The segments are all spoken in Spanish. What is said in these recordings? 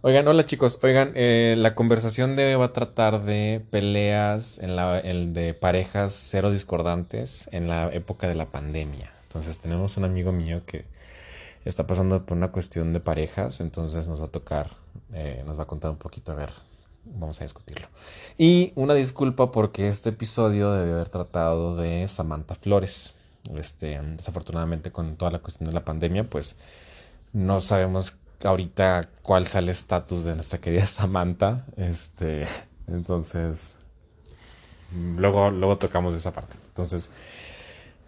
Oigan, hola chicos. Oigan, eh, la conversación de hoy va a tratar de peleas en la, de parejas cero discordantes en la época de la pandemia. Entonces tenemos un amigo mío que está pasando por una cuestión de parejas, entonces nos va a tocar, eh, nos va a contar un poquito, a ver, vamos a discutirlo. Y una disculpa porque este episodio debe haber tratado de Samantha Flores. Este, desafortunadamente con toda la cuestión de la pandemia, pues no sabemos ahorita cuál sea el estatus de nuestra querida Samantha. Este, entonces, luego, luego tocamos esa parte. Entonces,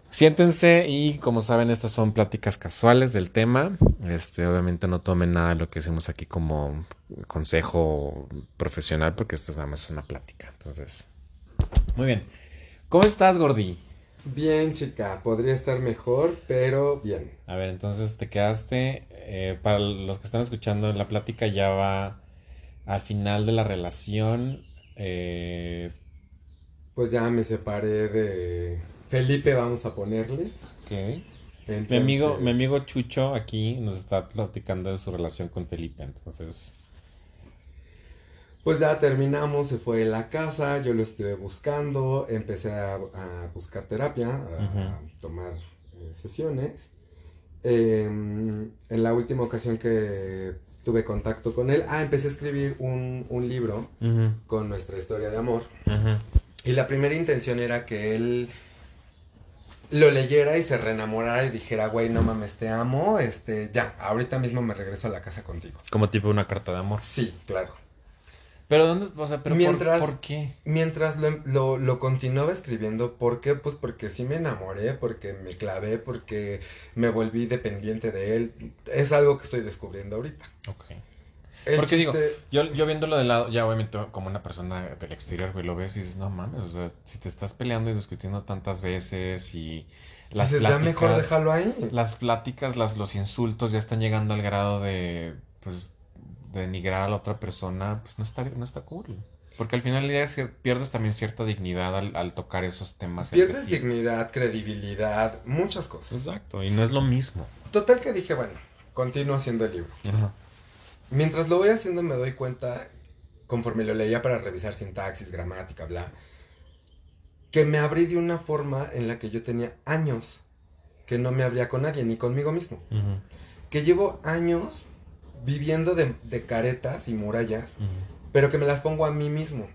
siéntense y como saben, estas son pláticas casuales del tema. Este, obviamente no tomen nada de lo que hacemos aquí como consejo profesional, porque esto es nada más una plática. Entonces, muy bien. ¿Cómo estás, Gordi? Bien, chica, podría estar mejor, pero bien. A ver, entonces te quedaste, eh, para los que están escuchando, la plática ya va al final de la relación. eh, Pues ya me separé de Felipe, vamos a ponerle. ok. Mi amigo, mi amigo Chucho aquí nos está platicando de su relación con Felipe, entonces, Pues ya terminamos, se fue de la casa, yo lo estuve buscando, empecé a, a buscar terapia, a, tomar eh, sesiones. Em, en la última ocasión que tuve contacto con él, ah, empecé a escribir un, un libro con nuestra historia de amor. Y la primera intención era que él lo leyera y se reenamorara y dijera, güey, no mames, te amo, este, ya, ahorita mismo me regreso a la casa contigo. Como tipo una carta de amor. Sí, claro. Pero dónde, o sea, pero por- Mientras- ¿por, qué? Mientras lo, lo, lo continuaba escribiendo, ¿por qué? Pues porque sí me enamoré, porque me clavé, porque me volví dependiente de él. Es algo que estoy descubriendo ahorita. Ok. El Porque digo, Yo, yo viéndolo de lado, ya obviamente como una persona del exterior, güey, lo ves y dices, no mames, o sea, si te estás peleando y discutiendo tantas veces y las dices, ya mejor pláticas, déjalo ahí. las pláticas, las, los insultos ya están llegando al grado de, pues, denigrar a la otra persona, pues no está, no está cool. Porque al final que pierdes también cierta dignidad al, al tocar esos temas. Pierdes dignidad, credibilidad, muchas cosas. Exacto, y no es lo mismo. Total que dije, bueno, continúo haciendo el libro. Ajá. Mientras lo voy haciendo me doy cuenta, conforme lo leía para revisar sintaxis, gramática, bla, que me abrí de una forma en la que yo tenía años que no me abría con nadie, ni conmigo mismo. Ujú, Que llevo años viviendo de, de caretas y murallas, pero que me las pongo a mí mismo.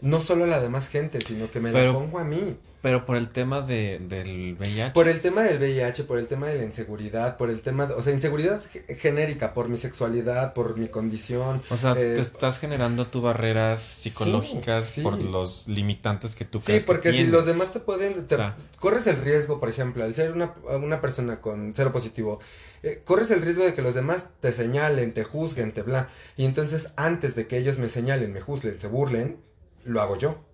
No solo a la demás gente, sino que me Pero- la pongo a mí. Pero por el tema de, del VIH. Por el tema del VIH, por el tema de la inseguridad, por el tema, de- o sea, inseguridad ge- genérica, por mi sexualidad, por mi condición, O sea, Eh, te estás generando tú barreras psicológicas sí. por los limitantes que tú Sí, crees que porque si los demás te pueden, te- O sea. corres el riesgo, por ejemplo, al ser una, una persona con cero positivo, eh, corres el riesgo de que los demás te señalen, te juzguen, te bla. Y entonces, antes de que ellos me señalen, me juzguen, se burlen, lo hago yo.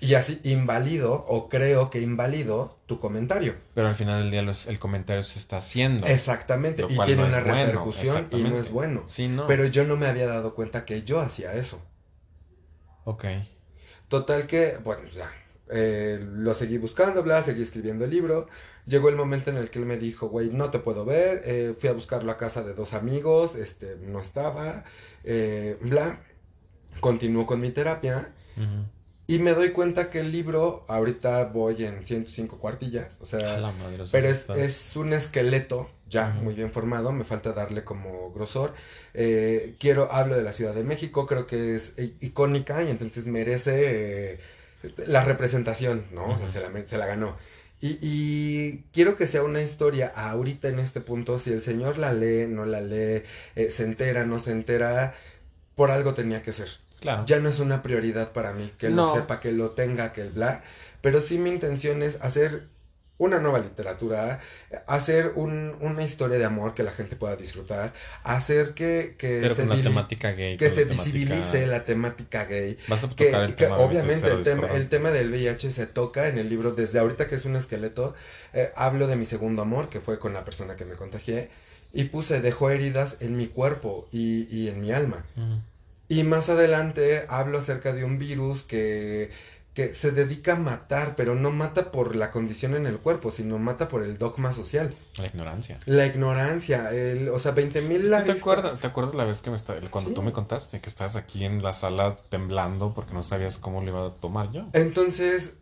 Y así invalido, o creo que invalido, tu comentario. Pero al final del día los- el comentario se está haciendo. Exactamente. Y tiene no una bueno, repercusión y no es bueno. Sí, no. Pero yo no me había dado cuenta que yo hacía eso. Ok. Total que, bueno, ya, eh, lo seguí buscando, bla, seguí escribiendo el libro. Llegó el momento en el que él me dijo, güey, no te puedo ver. eh, fui a buscarlo a casa de dos amigos, este, no estaba, eh, bla. Continuó con mi terapia y me doy cuenta que el libro, ahorita voy en 105 cuartillas, o sea, madre, pero es, es un esqueleto ya muy bien formado, me falta darle como grosor. Eh, quiero, hablo de la Ciudad de México, creo que es icónica y entonces merece eh, la representación, ¿no? O sea, se la, se la ganó. Y, y quiero que sea una historia ahorita en este punto, si el señor la lee, no la lee, eh, se entera, no se entera, por algo tenía que ser. Claro. Ya no es una prioridad para mí, que No. lo sepa, que lo tenga, que el bla, pero sí mi intención es hacer una nueva literatura, hacer un- una historia de amor que la gente pueda disfrutar, hacer que, que Pero se, temática gay. que se temática- visibilice la temática gay. Vas a Que, tocar el que tema. obviamente, el tema, el tema del VIH se toca en el libro desde ahorita que es un esqueleto. eh, hablo de mi segundo amor, que fue con la persona que me contagié, y puse, dejó heridas en mi cuerpo y, y en mi alma. Y más adelante hablo acerca de un virus que, que se dedica a matar, pero no mata por la condición en el cuerpo, sino mata por el dogma social. La ignorancia. La ignorancia, el, o sea, 20 mil ¿Tú te acuerdas, ¿Te acuerdas la vez que me está, cuando tú me contaste que estabas aquí en la sala temblando porque no sabías cómo le iba a tomar yo? Entonces,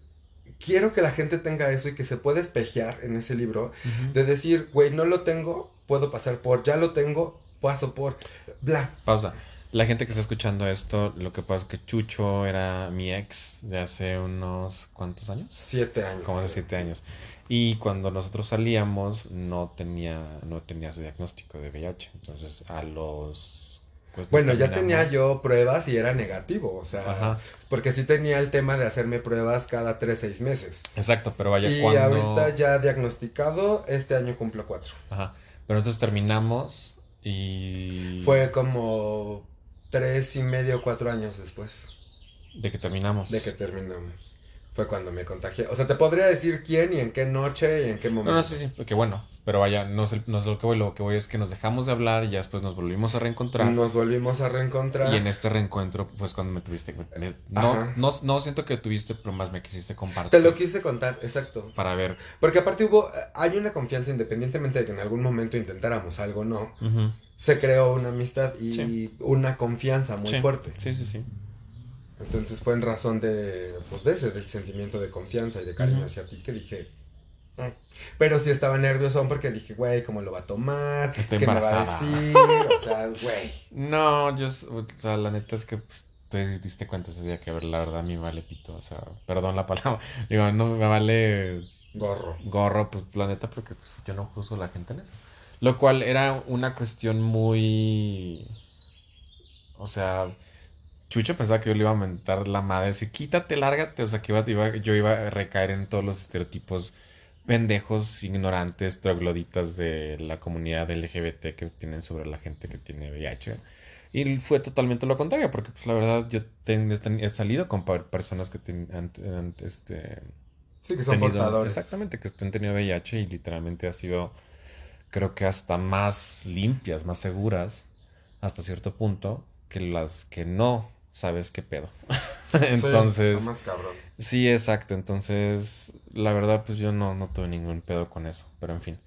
quiero que la gente tenga eso y que se pueda espejear en ese libro de decir, güey, no lo tengo, puedo pasar por, ya lo tengo, paso por, bla. Pausa. La gente que está escuchando esto, lo que pasa es que Chucho era mi ex de hace unos, ¿cuántos años? Siete años. Como de siete años. Y cuando nosotros salíamos no tenía, no tenía su diagnóstico de VIH. Entonces a los... Pues, bueno, ya tenía yo pruebas y era negativo, o sea, porque sí tenía el tema de hacerme pruebas cada tres, seis meses. Exacto, pero vaya y ahorita ya diagnosticado, este año cumplo cuatro. Ajá, pero nosotros terminamos y... Fue como tres y medio, cuatro años después. De que terminamos. De que terminamos. Fue cuando me contagié. O sea, te podría decir quién y en qué noche y en qué momento. No, no, sí, sí, que bueno. Pero vaya, no sé, no sé lo que voy, lo que voy es que nos dejamos de hablar y ya después nos volvimos a reencontrar. Nos volvimos a reencontrar. Y en este reencuentro, pues cuando me tuviste. no, no, no siento que tuviste, pero más me quisiste compartir. Te lo quise contar, exacto. Para ver. Porque aparte hubo. Hay una confianza independientemente de que en algún momento intentáramos algo, ¿no? Se creó una amistad y una confianza muy fuerte. Sí, sí, sí. Entonces fue en razón de, pues, de ese, sentimiento de confianza y de cariño hacia ti que dije... Mm". Pero sí estaba nervioso porque dije, güey, ¿cómo lo va a tomar? Estoy ¿Qué me va a decir? O sea, güey. No, yo, o sea, la neta es que pues, te diste cuenta ese día que, ver, la verdad, a mí me vale pito. O sea, perdón la palabra. Digo, no me vale... Gorro. Gorro, pues, la neta, porque pues, yo no juzgo a la gente en eso. Lo cual era una cuestión muy... O sea Chucho pensaba que yo le iba a mentar la madre, así, quítate, lárgate, o sea, que iba, yo iba a recaer en todos los estereotipos pendejos, ignorantes, trogloditas de la comunidad LGBT que tienen sobre la gente que tiene VIH. Y fue totalmente lo contrario, porque pues la verdad yo he salido con personas que tienen este... Sí, que son portadores. Exactamente, que han tenido VIH y literalmente ha sido, creo que hasta más limpias, más seguras, hasta cierto punto, que las que no sabes qué pedo. entonces. Sí, más cabrón. Sí, exacto. Entonces, la verdad, pues yo no, no tuve ningún pedo con eso. Pero en fin.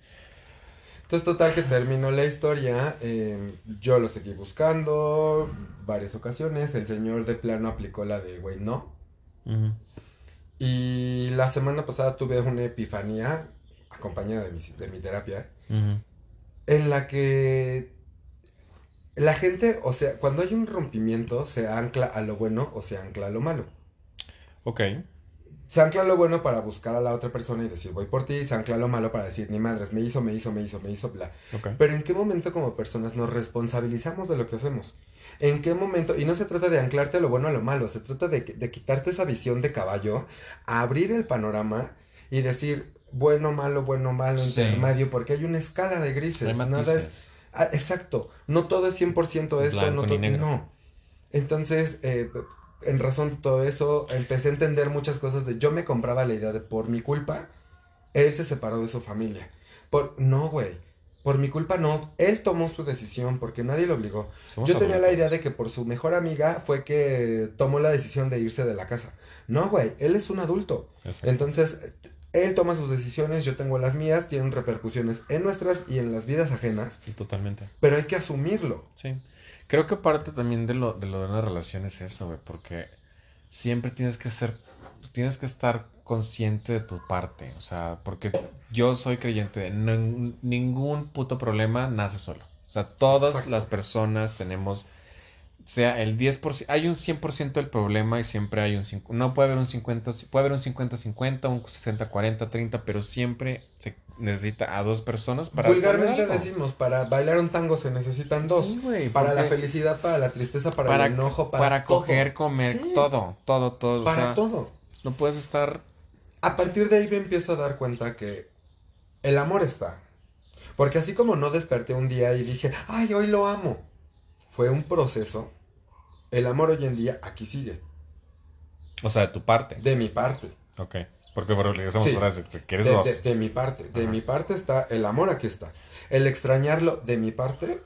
Entonces, total que terminó la historia. Em, yo lo seguí buscando varias ocasiones. El señor de plano aplicó la de, güey, no. Y la semana pasada tuve una epifanía, acompañada de mi, de mi terapia, en la que la gente, o sea, cuando hay un rompimiento, se ancla a lo bueno o se ancla a lo malo. Ok. Se ancla a lo bueno para buscar a la otra persona y decir voy por ti, se ancla a lo malo para decir ni madres, me hizo, me hizo, me hizo, me hizo, bla. Okay. Pero ¿en qué momento como personas nos responsabilizamos de lo que hacemos? ¿En qué momento? Y no se trata de anclarte a lo bueno o a lo malo, se trata de, de quitarte esa visión de caballo, abrir el panorama y decir bueno, malo, bueno, malo, intermedio, porque hay una escala de grises. Nada es Ah, exacto, no todo es 100% esto, no todo... No. Entonces, eh, en razón de todo eso, empecé a entender muchas cosas de yo me compraba la idea de por mi culpa, él se separó de su familia. Por, no, güey. Por mi culpa no, él tomó su decisión porque nadie lo obligó. Yo tenía la idea de que por su mejor amiga fue que tomó la decisión de irse de la casa. No, güey, él es un adulto. Entonces, él toma sus decisiones, yo tengo las mías, tienen repercusiones en nuestras y en las vidas ajenas. Totalmente. Pero hay que asumirlo. Sí. Creo que parte también de lo de, lo de una relación es eso, güey, porque siempre tienes que ser, tienes que estar consciente de tu parte, o sea, porque yo soy creyente de ningún puto problema nace solo. O sea, todas las personas tenemos sea el 10%, hay un 100% del problema y siempre hay un no puede haber un 50, puede haber un 50-50, un 60-40, 30, pero siempre se necesita a dos personas para Vulgarmente decimos, para bailar un tango se necesitan dos. Sí, güey, para la felicidad, para la tristeza, para, el enojo, para Para coger, comer, todo, todo, todo. Para todo. No puedes estar... A partir de ahí me empiezo a dar cuenta que el amor está. Porque así como no desperté un día y dije, ay, hoy lo amo fue un proceso. El amor hoy en día aquí sigue. O sea, de tu parte. De mi parte. Ok. Porque bueno, regresamos sí. a que eres dos. De, mi parte. De mi parte está el amor aquí está. El extrañarlo de mi parte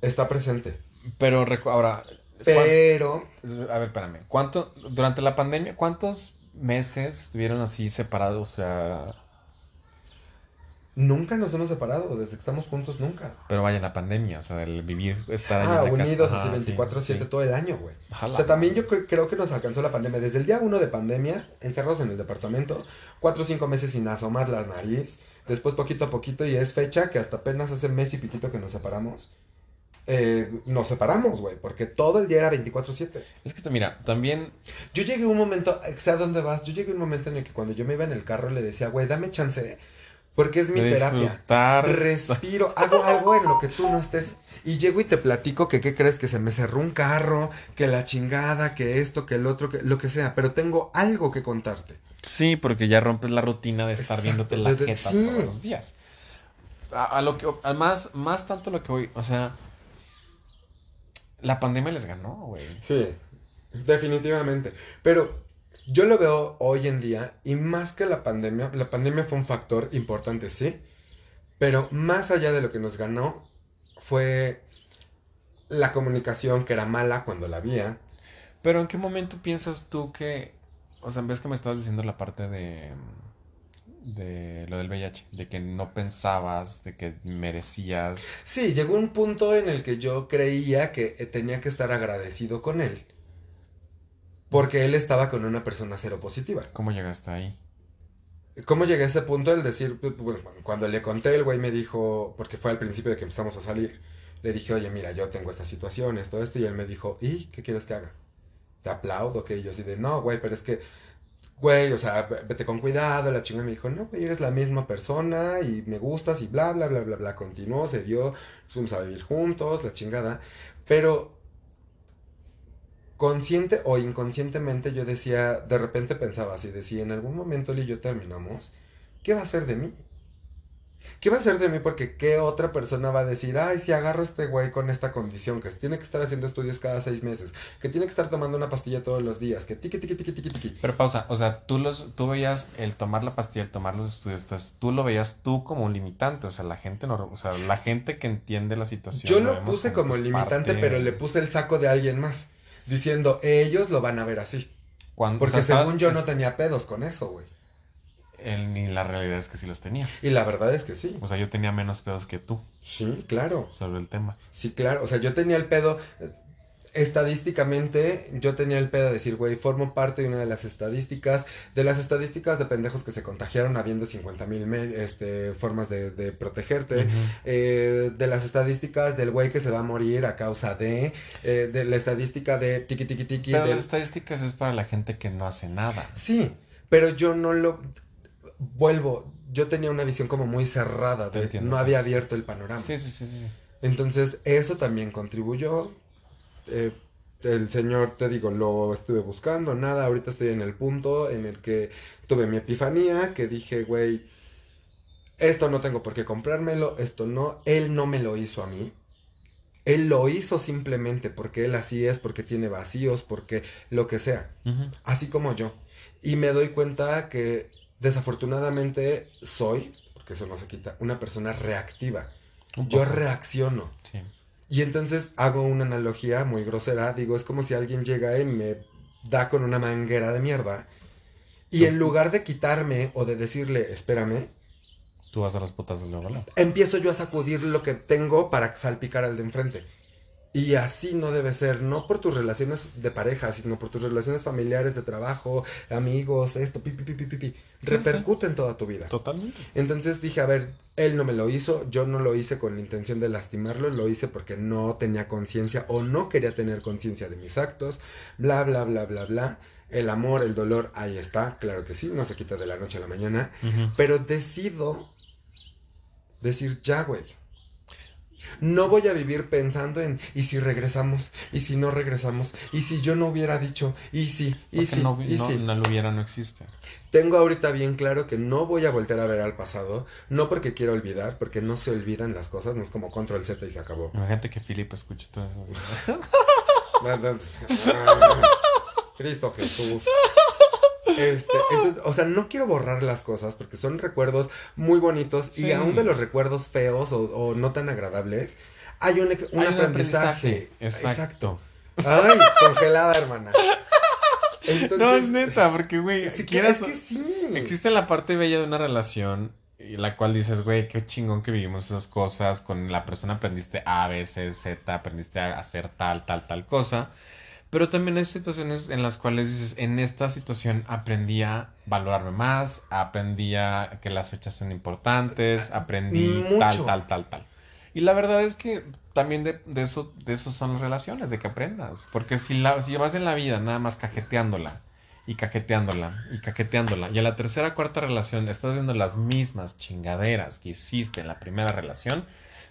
está presente. Pero ahora. Pero. A ver, espérame. ¿Cuánto, durante la pandemia, cuántos meses estuvieron así separados? O sea, Nunca nos hemos separado, desde que estamos juntos, nunca. pero vaya, la pandemia, o sea, el vivir, estar ahí Ah, en la casa. unidos Ajá, así sí, 24-7 sí. todo el año, güey. Ojalá. O sea, también yo cre- creo que nos alcanzó la pandemia. Desde el día uno de pandemia, encerrados en el departamento, cuatro o cinco meses sin asomar la nariz. Después, poquito a poquito, y es fecha que hasta apenas hace mes y piquito que nos separamos. eh, nos separamos, güey, porque todo el día era 24-7. Es que, mira, también Yo llegué a un momento, sé a dónde vas, yo llegué a un momento en el que cuando yo me iba en el carro le decía, güey, dame chance, porque es mi terapia. Respiro, hago algo en lo que tú no estés. Y llego y te platico que qué crees que se me cerró un carro, que la chingada, que esto, que el otro, que lo que sea, pero tengo algo que contarte. Sí, porque ya rompes la rutina de estar Exacto, viéndote la desde- jeta sí. todos los días. A, a lo que, a más, más tanto lo que voy, o sea, la pandemia les ganó, güey. Sí, definitivamente. Pero yo lo veo hoy en día y más que la pandemia, la pandemia fue un factor importante, sí, pero más allá de lo que nos ganó fue la comunicación que era mala cuando la había. Pero ¿en qué momento piensas tú que, o sea, ves que me estabas diciendo la parte de, de lo del VIH, de que no pensabas, de que merecías... Sí, llegó un punto en el que yo creía que tenía que estar agradecido con él. Porque él estaba con una persona cero positiva. ¿Cómo llegaste ahí? ¿Cómo llegué a ese punto? El decir, pu- pu- bueno, cuando le conté, el güey me dijo, porque fue al principio de que empezamos a salir, le dije, oye, mira, yo tengo estas situaciones, todo esto, y él me dijo, ¿y qué quieres que haga? ¿Te aplaudo? Que yo así de, no, güey, pero es que, güey, o sea, ve- vete con cuidado, la chinga me dijo, no, güey, eres la misma persona y me gustas y bla, bla, bla, bla, bla, continuó, se dio, fuimos a vivir juntos, la chingada, pero consciente o inconscientemente yo decía, de repente pensaba así, de si en algún momento él y yo terminamos, ¿qué va a ser de mí? ¿Qué va a ser de mí? Porque ¿qué otra persona va a decir, ay, si agarro a este güey con esta condición, que tiene que estar haciendo estudios cada seis meses, que tiene que estar tomando una pastilla todos los días, que tiqui, tiqui, tiqui, tiqui, tiqui. Pero pausa, o sea, tú los, tú veías el tomar la pastilla, el tomar los estudios, entonces tú lo veías tú como un limitante, o sea, la gente no, o sea, la gente que entiende la situación. Yo lo puse como pues, limitante, parte- pero le puse el saco de alguien más, diciendo, ellos lo van a ver así. cuando, o Porque sea, según yo no tenía pedos con eso, güey. el- ni la realidad es que sí los tenías. Y la verdad es que sí. O sea, yo tenía menos pedos que tú Sí, claro. sobre el tema. Sí, claro. O sea, yo tenía el pedo. Estadísticamente, yo tenía el pedo de decir, güey, formo parte de una de las estadísticas, de las estadísticas de pendejos que se contagiaron habiendo 50 mil este, formas de, de protegerte, eh, de las estadísticas del güey que se va a morir a causa de, eh, de la estadística de tiqui tiqui tiqui. Pero del- las estadísticas es para la gente que no hace nada. Sí, pero yo no lo... Vuelvo, yo tenía una visión como muy cerrada, de- entiendo, no había abierto el panorama. Sí, sí, sí. sí. Entonces, eso también contribuyó. Eh, el señor, te digo, lo estuve buscando, nada. Ahorita estoy en el punto en el que tuve mi epifanía, que dije, güey, esto no tengo por qué comprármelo, esto no. Él no me lo hizo a mí. Él lo hizo simplemente porque él así es, porque tiene vacíos, porque lo que sea. Así como yo. Y me doy cuenta que desafortunadamente soy, porque eso no se quita, una persona reactiva. Un Yo reacciono. Sí. Y entonces hago una analogía muy grosera. Digo, es como si alguien llega y me da con una manguera de mierda. Y en lugar de quitarme o de decirle, espérame, Tú vas a los putazos luego, ¿no? empiezo yo a sacudir lo que tengo para salpicar al de enfrente. Y así no debe ser, no por tus relaciones de pareja, sino por tus relaciones familiares, de trabajo, amigos, esto, pi, pi, pi, pi. Sí, Repercute en toda tu vida. Totalmente. Entonces dije, a ver, él no me lo hizo, yo no lo hice con la intención de lastimarlo, lo hice porque no tenía conciencia o no quería tener conciencia de mis actos, bla, bla, bla, bla, bla. El amor, el dolor, ahí está, claro que sí, no se quita de la noche a la mañana, pero decido decir, ya, güey. No voy a vivir pensando en, ¿y si regresamos? ¿Y si no regresamos? ¿Y si yo no hubiera dicho? ¿Y si? ¿Y Porque si? no, ¿Y no, si? no lo hubiera, no existe. Tengo ahorita bien claro que no voy a volver a ver al pasado, no porque quiero olvidar, porque no se olvidan las cosas, no es como control Z y se acabó. Imagínate que Philip escuche todo eso. así. Cristo Jesús. Este, entonces, o sea, no quiero borrar las cosas porque son recuerdos muy bonitos y aún de los recuerdos feos o, o no tan agradables, hay un, ex- un Hay aprendizaje. Exacto. Ay, congelada, hermana. Entonces, no, es neta, porque, güey, quieras- es que sí. existe la parte bella de una relación y la cual dices, güey, qué chingón que vivimos esas cosas, con la persona aprendiste A, B, C, Z, aprendiste a hacer tal, tal, tal cosa, pero también hay situaciones en las cuales dices, en esta situación aprendí a valorarme más, aprendí a que las fechas son importantes, aprendí Mucho. tal, tal, tal, tal. Y la verdad es que también de, de eso, de eso son las relaciones, de que aprendas. Porque si, la, si vas en la vida nada más cajeteándola y cajeteándola y cajeteándola y a la tercera cuarta relación estás haciendo las mismas chingaderas que hiciste en la primera relación,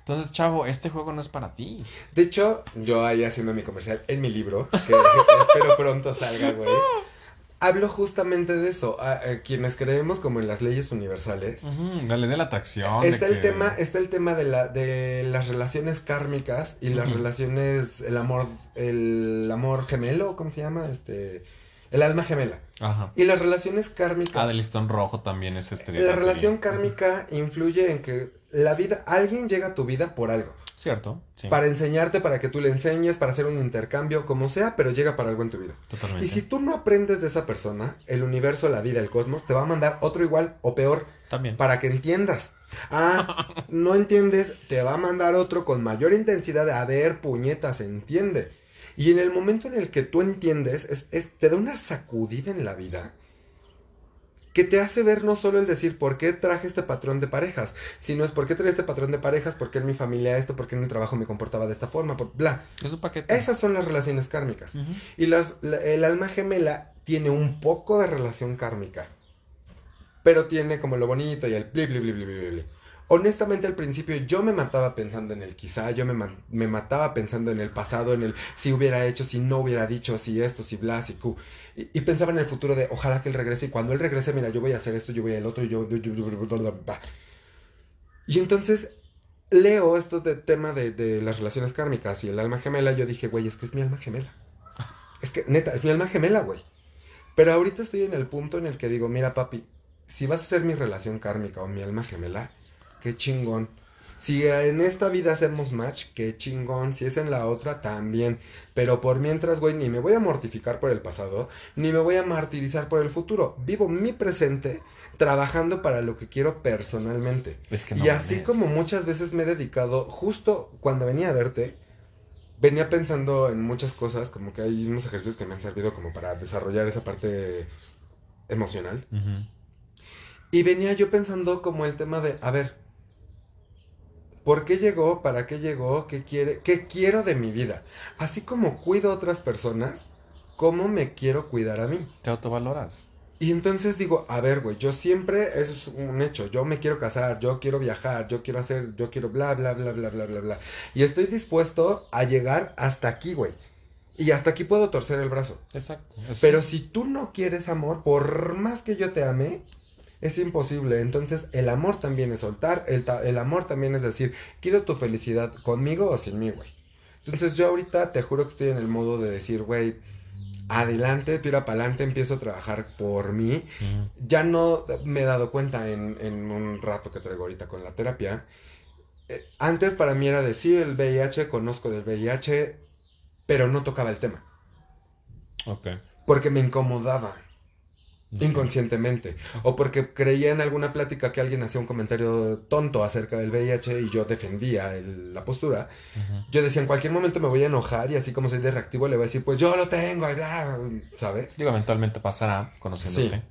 entonces, chavo, este juego no es para ti. De hecho, yo ahí haciendo mi comercial en mi libro, que espero pronto salga, güey. Hablo justamente de eso. A, a quienes creemos como en las leyes universales. Ujú, la ley de la atracción. de Está el que- tema, está el tema de la, de las relaciones kármicas y las relaciones, el amor, el amor gemelo, ¿cómo se llama? Este, el alma gemela. Ajá. Y las relaciones kármicas. Ah, del listón rojo también ese la relación kármica influye en que la vida, alguien llega a tu vida por algo. Cierto, sí. Para enseñarte, para que tú le enseñes, para hacer un intercambio, como sea, pero llega para algo en tu vida. Totalmente. Y si tú no aprendes de esa persona, el universo, la vida, el cosmos, te va a mandar otro igual o peor También. para que entiendas. Ah, no entiendes, te va a mandar otro con mayor intensidad. A ver, puñetas, entiende. Y en el momento en el que tú entiendes, es, es- te da una sacudida en la vida que te hace ver no solo el decir por qué traje este patrón de parejas, sino es por qué traje este patrón de parejas, por qué en mi familia esto, por qué en el trabajo me comportaba de esta forma, por bla. Es un paquete. Esas son las relaciones kármicas. Y las, la- el alma gemela tiene un poco de relación kármica. Pero tiene como lo bonito y el bli, bli, bli, bli, bli, bli. Honestamente, al principio yo me mataba pensando en el quizá, yo me, me mataba pensando en el pasado, en el si hubiera hecho, si no hubiera dicho, si esto, si bla, si cu. Y, pensaba en el futuro de ojalá que él regrese y cuando él regrese, mira, yo voy a hacer esto, yo voy al otro, yo... yo-. Y entonces leo esto de tema de, de las relaciones kármicas y el alma gemela, yo dije, güey, es que es mi alma gemela. Es que, neta, es mi alma gemela, güey. Pero ahorita estoy en el punto en el que digo, mira, papi, si vas a ser mi relación kármica o mi alma gemela, qué chingón. Si en esta vida hacemos match, qué chingón. Si es en la otra, también. Pero por mientras, güey, ni me voy a mortificar por el pasado, ni me voy a martirizar por el futuro. Vivo mi presente trabajando para lo que quiero personalmente. Es que no y así como muchas veces me he dedicado, justo cuando venía a verte, venía pensando en muchas cosas, como que hay unos ejercicios que me han servido como para desarrollar esa parte emocional. Y venía yo pensando como el tema de, a ver, ¿por qué llegó? ¿Para qué llegó? ¿Qué quiere? ¿Qué quiero de mi vida? Así como cuido a otras personas, ¿cómo me quiero cuidar a mí? Te autovaloras. Y entonces digo, a ver, güey, yo siempre, eso es un hecho, yo me quiero casar, yo quiero viajar, yo quiero hacer, yo quiero bla, bla, bla, bla, bla, bla, bla. Y estoy dispuesto a llegar hasta aquí, güey. Y hasta aquí puedo torcer el brazo. Exacto. Es- Pero si tú no quieres amor, por más que yo te ame, es imposible. Entonces, el amor también es soltar, el, el amor también es decir, quiero tu felicidad conmigo o sin mí, güey. Entonces, yo ahorita te juro que estoy en el modo de decir, güey, adelante, tira para adelante, empiezo a trabajar por mí. Ya no me he dado cuenta en, en un rato que traigo ahorita con la terapia. Eh, antes para mí era decir el VIH, conozco del VIH, pero no tocaba el tema. Ok. Porque me incomodaba inconscientemente. O porque creía en alguna plática que alguien hacía un comentario tonto acerca del VIH y yo defendía el- la postura. Yo decía, en cualquier momento me voy a enojar y así como soy de reactivo le voy a decir, pues yo lo tengo, y bla, ¿sabes? Digo, eventualmente pasará conociéndote.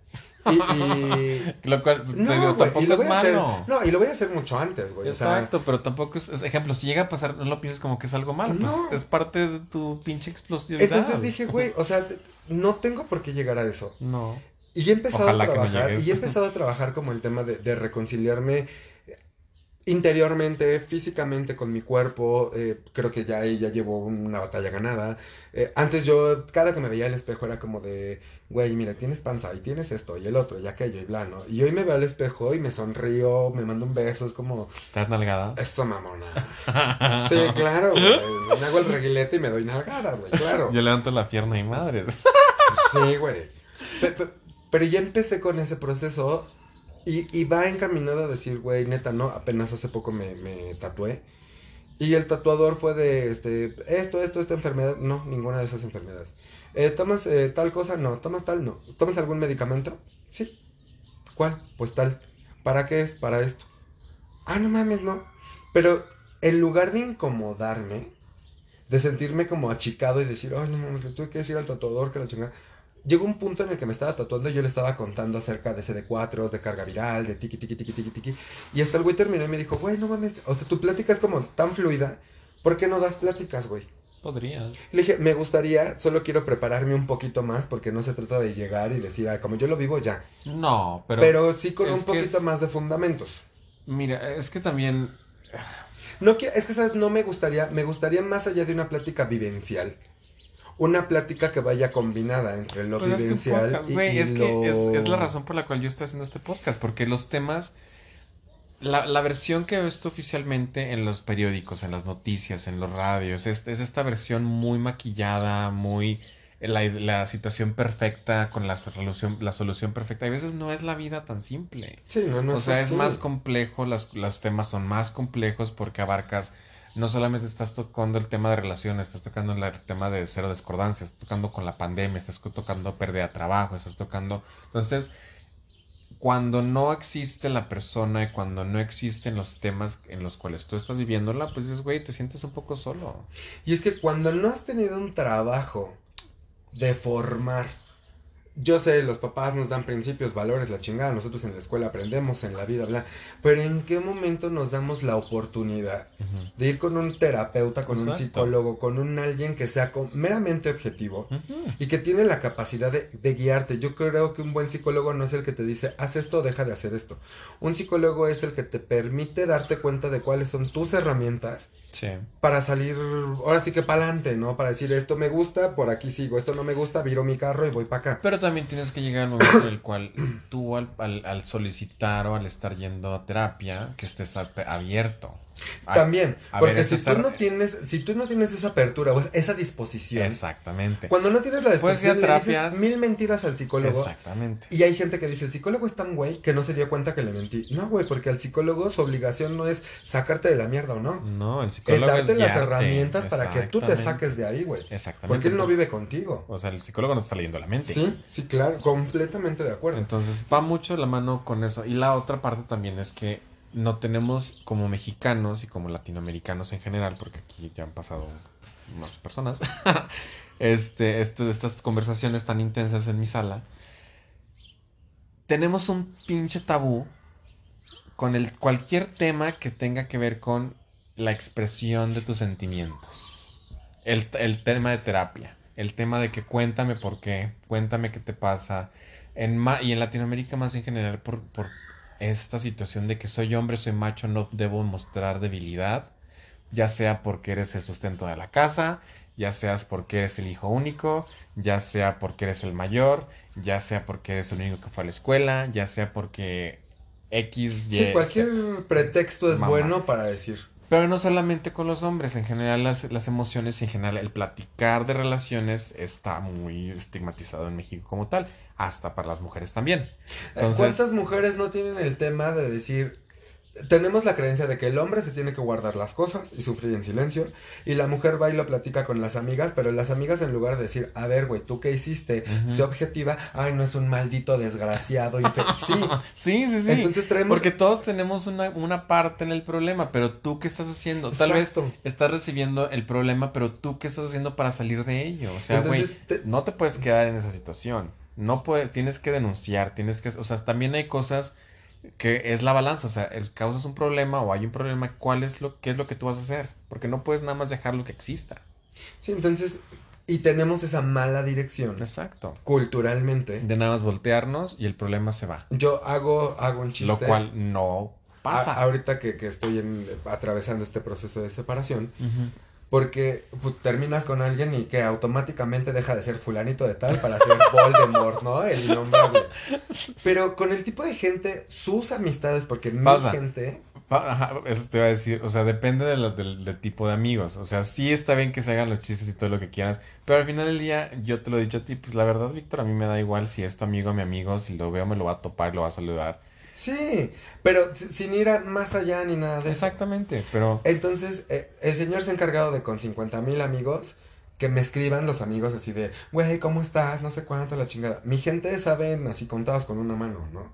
Y, y- Lo cual, te No, digo, güey, tampoco y lo es a hacer- malo. no, y lo voy a hacer mucho antes, güey. o sea, Exacto, pero tampoco es, es- ejemplo, si llega a pasar, no lo pienses como que es algo malo, No. pues es parte de tu pinche explosividad. entonces dije, güey, o sea, te- no tengo por qué llegar a eso. No. Y he empezado Ojalá a que trabajar, y he empezado a trabajar como el tema de, de reconciliarme interiormente, físicamente con mi cuerpo. eh, creo que ya ahí ya llevo una batalla ganada. Eh, antes yo, cada que me veía al espejo era como de, güey, mira, tienes panza y tienes esto y el otro y aquello y bla, ¿no? Y hoy me veo al espejo y me sonrío, me mando un beso, es como, ¿Te das nalgadas? eso mamona. Sí, claro, güey. Me hago el reguilete y me doy nalgadas, güey, claro. Yo levanto la pierna y madres. Sí, güey. Pe- pe- Pero ya empecé con ese proceso y, va encaminado a decir, güey, neta, ¿no? Apenas hace poco me, me tatué. Y el tatuador fue de, este, esto, esto, esta enfermedad. No, ninguna de esas enfermedades. Eh, ¿Tomas eh, tal cosa? No. ¿Tomas tal? No. ¿Tomas algún medicamento? Sí. ¿Cuál? Pues tal. ¿Para qué es? Para esto. Ah, no mames, no. Pero en lugar de incomodarme, de sentirme como achicado y decir, ay, no mames, le tuve que decir al tatuador que la chingada. Llegó un punto en el que me estaba tatuando y yo le estaba contando acerca de CD4, de carga viral, de tiki, tiki, tiki, tiki, tiki. Y hasta el güey terminó y me dijo, güey, no mames, o sea, tu plática es como tan fluida, ¿por qué no das pláticas, güey? Podrías. Le dije, me gustaría, solo quiero prepararme un poquito más porque no se trata de llegar y decir, ah, como yo lo vivo ya. No, pero. Pero sí con un poquito es- más de fundamentos. Mira, es que también. No es que, ¿sabes? No me gustaría, me gustaría más allá de una plática vivencial. Una plática que vaya combinada entre lo Pues podcast, y, Es lo... que es, es la razón por la cual yo estoy haciendo este podcast. Porque los temas. La, la versión que ves tú oficialmente en los periódicos, en las noticias, en los radios, es, es esta versión muy maquillada, muy. La, la situación perfecta con la solución, la solución perfecta. Y a veces no es la vida tan simple. Sí, no, no o sea, es más complejo, las, los temas son más complejos porque abarcas, no solamente estás tocando el tema de relaciones, estás tocando el tema de cero discordancia, estás tocando con la pandemia, estás tocando pérdida de trabajo, estás tocando... Entonces, cuando no existe la persona y cuando no existen los temas en los cuales tú estás viviéndola, pues dices, güey, te sientes un poco solo. Y es que cuando no has tenido un trabajo de formar, yo sé, los papás nos dan principios, valores, la chingada, nosotros en la escuela aprendemos, en la vida, bla, pero ¿en qué momento nos damos la oportunidad de ir con un terapeuta, con un psicólogo, con un alguien que sea meramente objetivo? Y que tiene la capacidad de, de guiarte. Yo creo que un buen psicólogo no es el que te dice, haz esto o deja de hacer esto. Un psicólogo es el que te permite darte cuenta de cuáles son tus herramientas Sí. para salir, ahora sí que para adelante, ¿no? Para decir, esto me gusta, por aquí sigo, esto no me gusta, viro mi carro y voy para acá. Pero también tienes que llegar al momento en el cual tú al, al- al solicitar o al estar yendo a terapia, que estés abierto. También, porque ver, si tú ser- no tienes, si tú no tienes esa apertura o esa disposición, Exactamente. cuando no tienes la disposición, le dices mil mentiras al psicólogo. Exactamente. Y hay gente que dice, el psicólogo es tan güey que no se dio cuenta que le mentí. No, güey, porque al psicólogo su obligación no es sacarte de la mierda o no. No, el Es psicólogo es, darte las guiarte. herramientas para que tú te saques de ahí, güey. Exactamente. Porque él no vive contigo. O sea, el psicólogo no te está leyendo la mente. Sí, sí, claro, completamente de acuerdo. Entonces va mucho la mano con eso. Y la otra parte también es que no tenemos como mexicanos y como latinoamericanos en general, porque aquí ya han pasado más personas, este, este, estas conversaciones tan intensas en mi sala, tenemos un pinche tabú con el cualquier tema que tenga que ver con la expresión de tus sentimientos. El, el tema de terapia, el tema de que cuéntame por qué, cuéntame qué te pasa. En y en Latinoamérica más en general por esta situación de que soy hombre, soy macho, no debo mostrar debilidad, ya sea porque eres el sustento de la casa, ya seas porque eres el hijo único, ya sea porque eres el mayor, ya sea porque eres el único que fue a la escuela, ya sea porque X, Y, Sí, cualquier pretexto es Mamá. bueno para decir. Pero no solamente con los hombres, en general las, las emociones y en general el platicar de relaciones está muy estigmatizado en México como tal, hasta para las mujeres también. Entonces, ¿Cuántas mujeres no tienen el tema de decir, tenemos la creencia de que el hombre se tiene que guardar las cosas y sufrir en silencio, y la mujer va y lo platica con las amigas, pero las amigas en lugar de decir, a ver, güey, ¿tú qué hiciste? Ujú. Sé objetiva, ay, no es un maldito desgraciado. infe-". Sí, sí, sí, sí. entonces traemos... Porque todos tenemos una, una parte en el problema, pero tú qué estás haciendo? Tal vez Exacto. estás recibiendo el problema, pero tú qué estás haciendo para salir de ello. O sea, güey, te- no te puedes quedar en esa situación. No puede, tienes que denunciar, tienes que, o sea, también hay cosas que es la balanza, o sea, el causas un problema o hay un problema, ¿cuál es lo qué es lo que tú vas a hacer? Porque no puedes nada más dejarlo que exista. Sí, entonces, y tenemos esa mala dirección Exacto. culturalmente. De nada más voltearnos y el problema se va. Yo hago, hago un chiste. Lo cual no pasa. a- ahorita que, que estoy en- atravesando este proceso de separación. Porque pues, terminas con alguien y que automáticamente deja de ser fulanito de tal para ser Voldemort, ¿no? El innombrable. Pero con el tipo de gente, sus amistades, porque mi Pausa. gente... Pa- ajá, eso te iba a decir, o sea, depende de del, del tipo de amigos. O sea, sí está bien que se hagan los chistes y todo lo que quieras, pero al final del día, yo te lo he dicho a ti, pues la verdad, Víctor, a mí me da igual si es tu amigo o mi amigo, si lo veo me lo va a topar, lo va a saludar. Sí, pero sin ir más allá ni nada de eso. Exactamente, pero... Entonces, eh, el señor se ha encargado de con 50 mil amigos que me escriban los amigos así de, güey, ¿cómo estás? No sé cuánto, la chingada. Mi gente saben así contados con una mano, ¿no?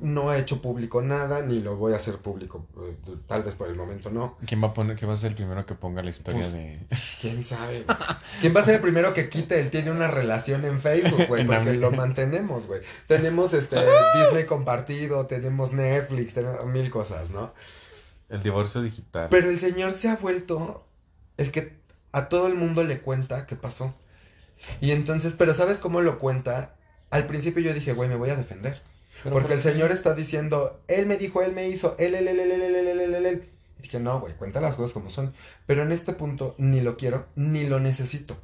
No he hecho público nada, ni lo voy a hacer público. Eh, tal vez por el momento no. ¿Quién va a poner, quién va a ser el primero que ponga la historia pues, de. ¿Quién sabe? ¿Quién va a ser el primero que quite? Él tiene una relación en Facebook, güey, porque lo mantenemos, güey. Tenemos este Disney compartido, tenemos Netflix, tenemos mil cosas, ¿no? El divorcio digital. Pero el señor se ha vuelto el que a todo el mundo le cuenta qué pasó. Y entonces, pero ¿sabes cómo lo cuenta? Al principio yo dije, güey, me voy a defender. Porque el Señor está diciendo, Él me dijo, Él me hizo, Él, Él, Él, Él, Él, Él, Él, Él, Él, Él. Y dije, no, güey, cuenta las cosas como son. Pero en este punto ni lo quiero, ni lo necesito.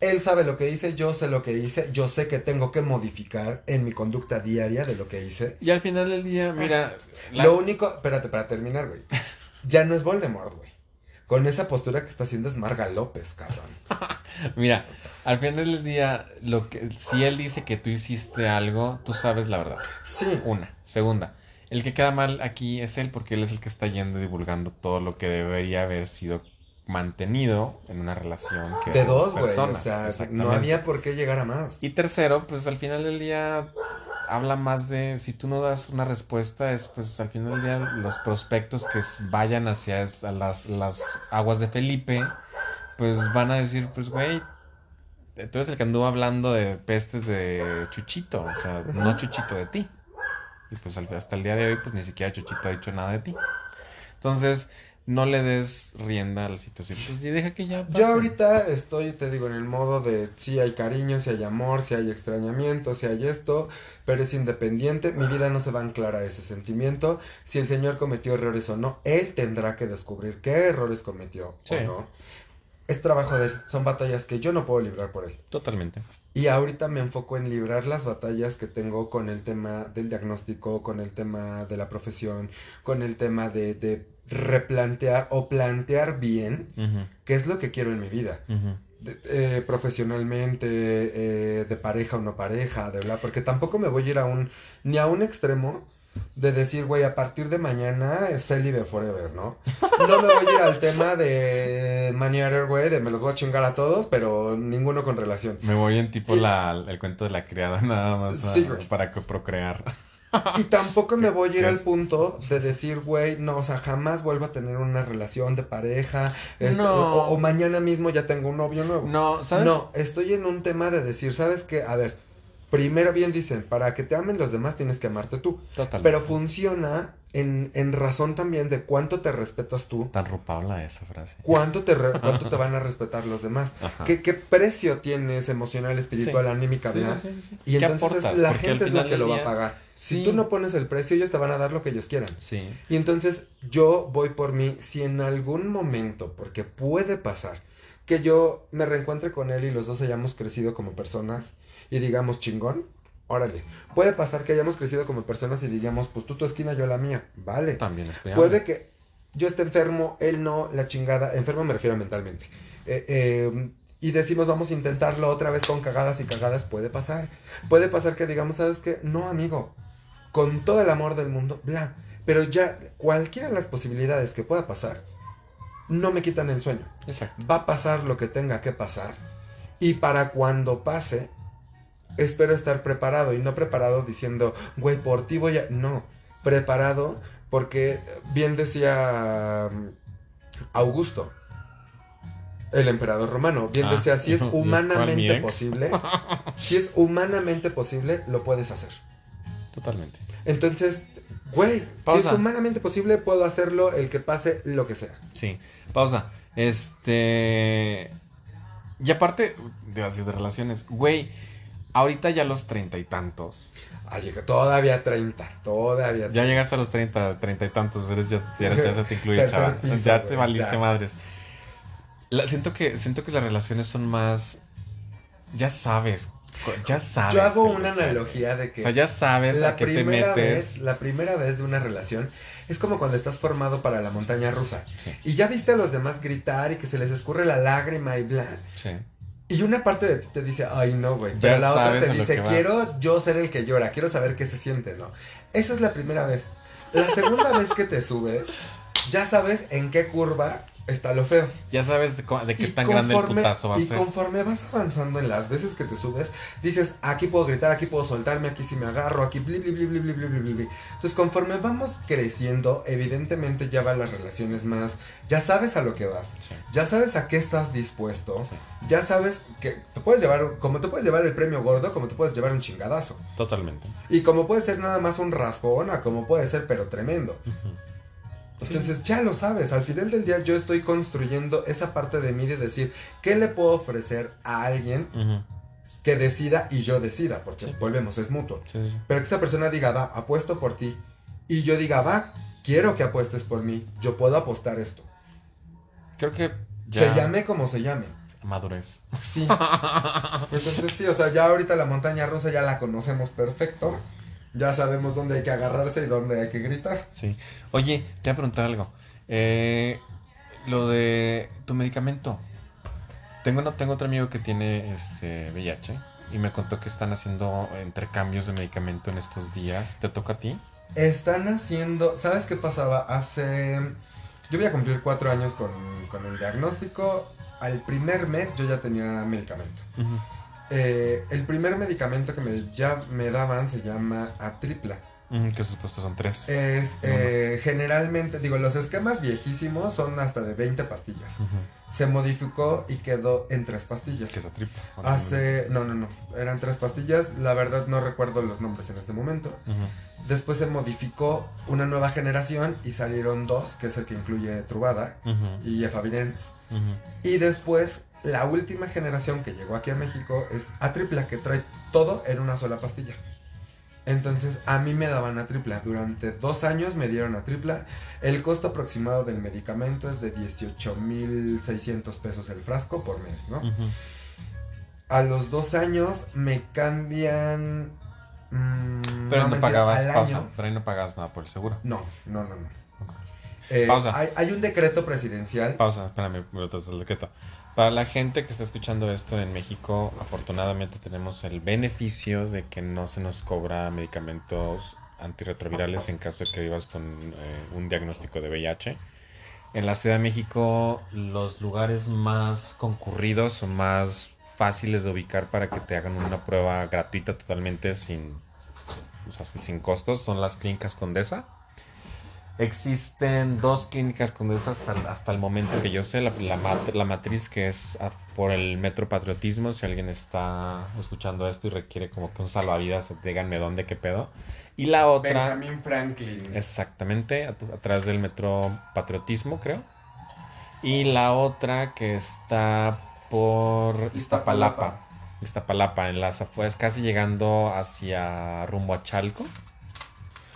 Él sabe lo que hice, yo sé lo que hice, yo sé que tengo que modificar en mi conducta diaria de lo que hice. Y al final del día, mira... Lo único, espérate, para terminar, güey. Ya no es Voldemort, güey. Con esa postura que está haciendo es Marga López, cabrón. Mira, al final del día, lo que, si él dice que tú hiciste algo, tú sabes la verdad. Sí. Una. Segunda, el que queda mal aquí es él porque él es el que está yendo divulgando todo lo que debería haber sido mantenido en una relación que de dos güey o sea no había por qué llegar a más y tercero pues al final del día habla más de, si tú no das una respuesta, es pues al final del día los prospectos que vayan hacia las, las aguas de Felipe, pues van a decir, pues güey, tú eres el que anduvo hablando de pestes de Chuchito, o sea, no Chuchito de ti. Y pues hasta el día de hoy, pues ni siquiera Chuchito ha dicho nada de ti. Entonces, no le des rienda a la situación. Pues y deja que ya Yo ahorita estoy, te digo, en el modo de si hay cariño, si hay amor, si hay extrañamiento, si hay esto, pero es independiente. Mi vida no se va a anclar a ese sentimiento. Si el Señor cometió errores o no, Él tendrá que descubrir qué errores cometió o no. Es trabajo de Él, son batallas que yo no puedo librar por Él. Totalmente. Y ahorita me enfoco en librar las batallas que tengo con el tema del diagnóstico, con el tema de la profesión, con el tema de replantear o plantear bien qué es lo que quiero en mi vida. Eh, profesionalmente, eh, de pareja o no pareja, de verdad, porque tampoco me voy a ir a un, ni a un extremo de decir, güey, a partir de mañana es celibe forever, ¿no? No me voy a ir al tema de manier, güey, de me los voy a chingar a todos, pero ninguno con relación. Me voy en tipo la, el cuento de la criada, nada más para procrear. Y tampoco me voy a ir al punto de decir, güey, no, o sea, jamás vuelvo a tener una relación de pareja. Este, o, mañana mismo ya tengo un novio nuevo. No, ¿sabes? No, estoy en un tema de decir, ¿sabes qué? A ver, primero bien dicen, para que te amen los demás tienes que amarte tú. Total. Pero funciona en, en, razón también de cuánto te respetas tú. Tan rupabla esa frase. Cuánto te, cuánto te van a respetar los demás. ¿Qué, ¿Qué, precio tienes emocional, espiritual, anímica, sí, sí, Y entonces la gente es la que lo va a pagar. Si tú no pones el precio, ellos te van a dar lo que ellos quieran. Sí. Y entonces yo voy por mí, si en algún momento, porque puede pasar, que yo me reencuentre con él y los dos hayamos crecido como personas y digamos chingón, órale. Puede pasar que hayamos crecido como personas y digamos, pues tú tu esquina, yo la mía. Vale. También es Puede que yo esté enfermo, él no, la chingada. Enfermo me refiero mentalmente. Eh, eh, y decimos, vamos a intentarlo otra vez con cagadas y cagadas. Puede pasar. Puede pasar que digamos, ¿sabes qué? No, amigo. Con todo el amor del mundo, bla. Pero ya, cualquiera de las posibilidades que pueda pasar, no me quitan el sueño. Exacto. Va a pasar lo que tenga que pasar. Y para cuando pase, espero estar preparado y no preparado diciendo, güey, por ti voy a... No, preparado porque bien decía mm, Augusto, el emperador romano, bien ah, decía, si es humanamente posible, si es humanamente posible, lo puedes hacer. Totalmente. Entonces, güey, si es humanamente posible, puedo hacerlo el que pase lo que sea. Sí, pausa. Este... Y aparte de, de relaciones, güey, Ahorita ya los treinta y tantos. Ah, todavía treinta, todavía. Ya llegaste a los treinta, treinta y tantos, eres ya, ya, se te incluye, chaval. ya te valiste madres. siento que siento que las relaciones son más ya sabes, ya sabes. Yo hago una analogía de que O sea, ya sabes a qué te metes. Vez, la primera vez de una relación es como cuando estás formado para la montaña rusa. Y ya viste a los demás gritar y que se les escurre la lágrima y bla. Sí Y una parte de ti te dice, ay no, güey. Ya Pero la otra te dice, quiero yo ser el que llora, quiero saber qué se siente, ¿no? Esa es la primera vez. La segunda vez que te subes, ya sabes en qué curva está lo feo. Ya sabes de, qué tan grande el putazo va a y ser. Y conforme vas avanzando en las veces que te subes, dices, aquí puedo gritar, aquí puedo soltarme, aquí si me agarro, aquí bli, bli, bli. Entonces, conforme vamos creciendo, evidentemente ya van las relaciones más, ya sabes a lo que vas, ya sabes a qué estás dispuesto, ya sabes que te puedes llevar, como te puedes llevar el premio gordo, como te puedes llevar un chingadazo. Totalmente. Y como puede ser nada más un raspón, a como puede ser, pero tremendo. Uh. Entonces ya lo sabes, al final del día yo estoy construyendo esa parte de mí de decir, ¿qué le puedo ofrecer a alguien Ujú. que decida y yo decida? Porque Sí. volvemos, es mutuo. Sí. Pero que esa persona diga, va, apuesto por ti. Y yo diga, va, quiero que apuestes por mí, yo puedo apostar esto. Creo que ya Se llame como se llame. madurez. Sí. Entonces sí, o sea, ya ahorita la montaña rusa ya la conocemos perfecto. Ya sabemos dónde hay que agarrarse y dónde hay que gritar. Sí. Oye, te voy a preguntar algo. Eh, lo de tu medicamento. Tengo, no, tengo otro amigo que tiene este VIH y me contó que están haciendo intercambios de medicamento en estos días. ¿Te toca a ti? Están haciendo, ¿sabes qué pasaba? Hace, yo voy a cumplir cuatro años con, con el diagnóstico. Al primer mes yo ya tenía medicamento. Eh, el primer medicamento que me, ya me daban se llama Atripla. Ujú, que sus puestos son tres. Es eh, generalmente, digo, los esquemas viejísimos son hasta de 20 pastillas. Se modificó y quedó en tres pastillas. Que es a triple. Hace, no, no, no, eran tres pastillas. La verdad no recuerdo los nombres en este momento. Después se modificó una nueva generación y salieron dos, que es el que incluye Truvada ujú, y Efavirenz. Y después, la última generación que llegó aquí a México es Atripla, que trae todo en una sola pastilla. Entonces, a mí me daban Atripla. Durante dos años me dieron Atripla. El costo aproximado del medicamento es de 18.600 pesos el frasco por mes, ¿no? A los dos años me cambian... mm, Pero no, mentira, pagabas pausa. Pero ahí no pagabas nada por el seguro. No, no, no, no. Eh, Pausa. Hay, hay un decreto presidencial. Pausa, espérame, el decreto. Para la gente que está escuchando esto en México, afortunadamente tenemos el beneficio de que no se nos cobra medicamentos antirretrovirales en caso de que vivas con eh, un diagnóstico de VIH. En la Ciudad de México, los lugares más concurridos o más fáciles de ubicar para que te hagan una prueba gratuita totalmente sin, o sea, sin, costos son las clínicas Condesa. Existen dos clínicas Condesa hasta, hasta el momento que yo sé. La, la mat- la matriz que es por el Metro Patriotismo. Si alguien está escuchando esto y requiere como que un salvavidas, díganme dónde, qué pedo. Y la otra... Benjamin Franklin. Exactamente, atrás del metro Patriotismo, creo. Y la otra que está por Iztapalapa. Iztapalapa, en las afueras, casi llegando hacia rumbo a Chalco,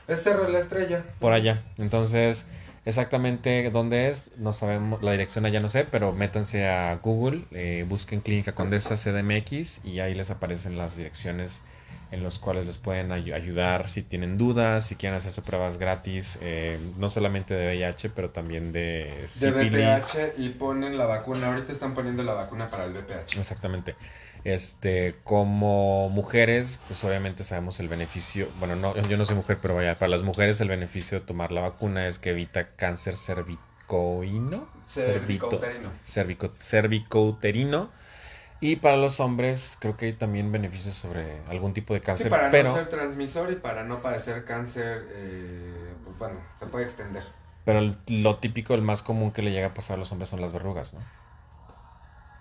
Es Cerro de la Estrella. por allá. Entonces, exactamente dónde es, no sabemos, la dirección allá no sé, pero métanse a Google, eh, busquen Clínica Condesa CDMX y ahí les aparecen las direcciones en los cuales les pueden ay- ayudar si tienen dudas, si quieren hacerse pruebas gratis, eh, no solamente de VIH, pero también de De sífilis. BPH y ponen la vacuna. Ahorita están poniendo la vacuna para el BPH. Exactamente. Este, como mujeres, pues obviamente sabemos el beneficio, bueno, no, yo no soy mujer, pero vaya, para las mujeres el beneficio de tomar la vacuna es que evita cáncer cervicoíno, cervito- Cervicouterino. cervico- cervicouterino. Y para los hombres creo que hay también beneficios sobre algún tipo de Sí, cáncer, para pero, no ser transmisor y para no padecer cáncer, eh, pues bueno, se puede extender. pero lo típico, el más común que le llega a pasar a los hombres son las verrugas, ¿no?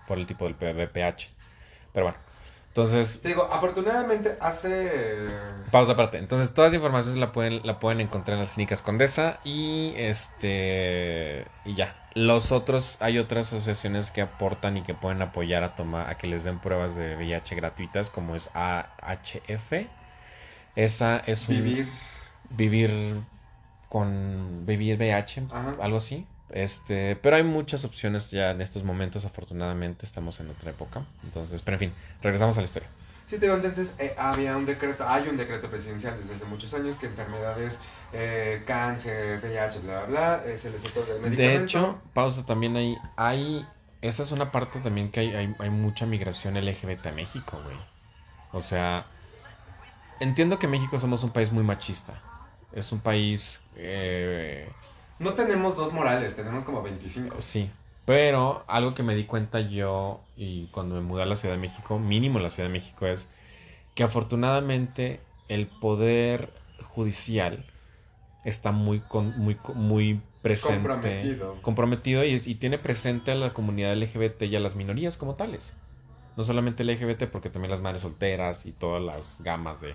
Por el tipo del VPH. Pero bueno, entonces Te digo, afortunadamente hace... Pausa aparte. Entonces, toda esa información la pueden, la pueden encontrar en las clínicas Condesa y este y ya. Los otros, hay otras asociaciones que aportan y que pueden apoyar a tomar, a que les den pruebas de VIH gratuitas, como es AHF. Esa es un Vivir. vivir con vivir VIH, Ajá. algo así. Este, pero hay muchas opciones ya en estos momentos, afortunadamente estamos en otra época. Entonces, pero en fin, regresamos a la historia. Sí, te digo, entonces eh, había un decreto, hay un decreto presidencial desde hace muchos años que enfermedades, eh, cáncer, VIH, bla, bla, bla, eh, se les otorga el medicamento. De hecho, pausa también hay, hay esa es una parte también que hay, hay, hay mucha migración LGBT a México, güey. O sea, entiendo que México somos un país muy machista. Es un país... eh, No tenemos dos morales, tenemos como 25. Sí, pero algo que me di cuenta yo y cuando me mudé a la Ciudad de México, mínimo en la Ciudad de México, es que afortunadamente el poder judicial está muy, con- muy, muy presente, Comprometido. comprometido y, y tiene presente a la comunidad LGBT y a las minorías como tales. No solamente LGBT, porque también las madres solteras y todas las gamas de...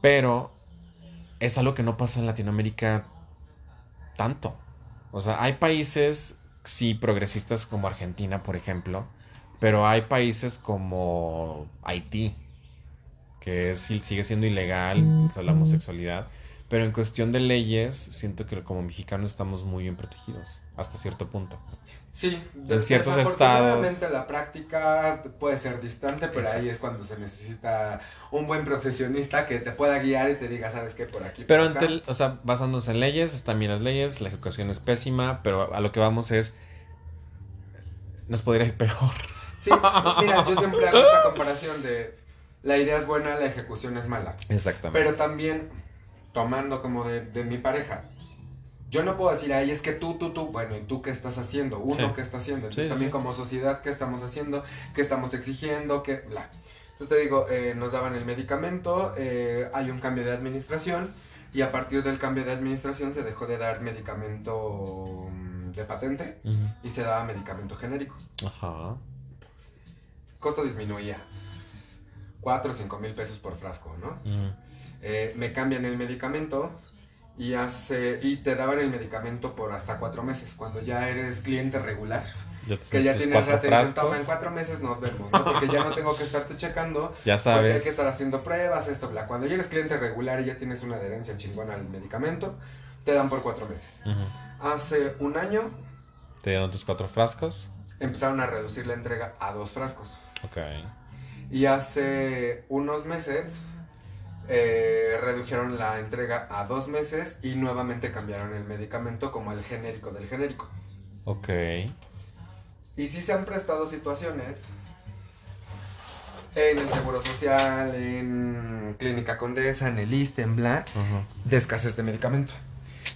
Pero es algo que no pasa en Latinoamérica tanto. O sea, hay países, sí, progresistas como Argentina, por ejemplo, pero hay países como Haití, que es- sigue siendo ilegal o sea, la homosexualidad, pero en cuestión de leyes, siento que como mexicanos estamos muy bien protegidos, hasta cierto punto. Sí, En ciertos estados. la práctica puede ser distante, pero Exacto. ahí es cuando se necesita un buen profesionista que te pueda guiar y te diga, ¿sabes qué? Por aquí. Pero por acá". ante el- o sea, basándose en leyes, están bien las leyes, la ejecución es pésima, pero a lo que vamos es, nos podría ir peor. Sí, mira, yo siempre hago esta comparación de la idea es buena, la ejecución es mala. Exactamente. Pero también, tomando como de, de mi pareja, yo no puedo decir, ay, es que tú, tú, tú, bueno, ¿y tú qué estás haciendo? Uno, Sí. ¿qué está haciendo? Entonces sí, también sí. como sociedad, ¿qué estamos haciendo? ¿Qué estamos exigiendo? ¿Qué? Bla. Entonces te digo, eh, nos daban el medicamento, eh, hay un cambio de administración y a partir del cambio de administración se dejó de dar medicamento mm, de patente y se daba medicamento genérico. Ajá. Costo disminuía. 4 o 5 mil pesos por frasco, ¿no? Ujú. Eh, me cambian el medicamento y hace y te daban el medicamento por hasta cuatro meses cuando ya eres cliente regular Ya que ya tienes rato y en cuatro meses nos vemos ¿no? porque ya no tengo que estarte checando Ya porque hay sabes. que estar haciendo pruebas esto bla cuando ya eres cliente regular y ya tienes una adherencia chingona al medicamento te dan por cuatro meses hace un año Te dieron tus cuatro frascos. empezaron a reducir la entrega a dos frascos Ok. Y hace unos meses eh, redujeron la entrega a dos meses y nuevamente cambiaron el medicamento como el genérico del genérico. Ok. Y sí se han prestado situaciones en el Seguro Social, en Clínica Condesa, en el ISTE, en Bla, Ajá. de escasez de medicamento.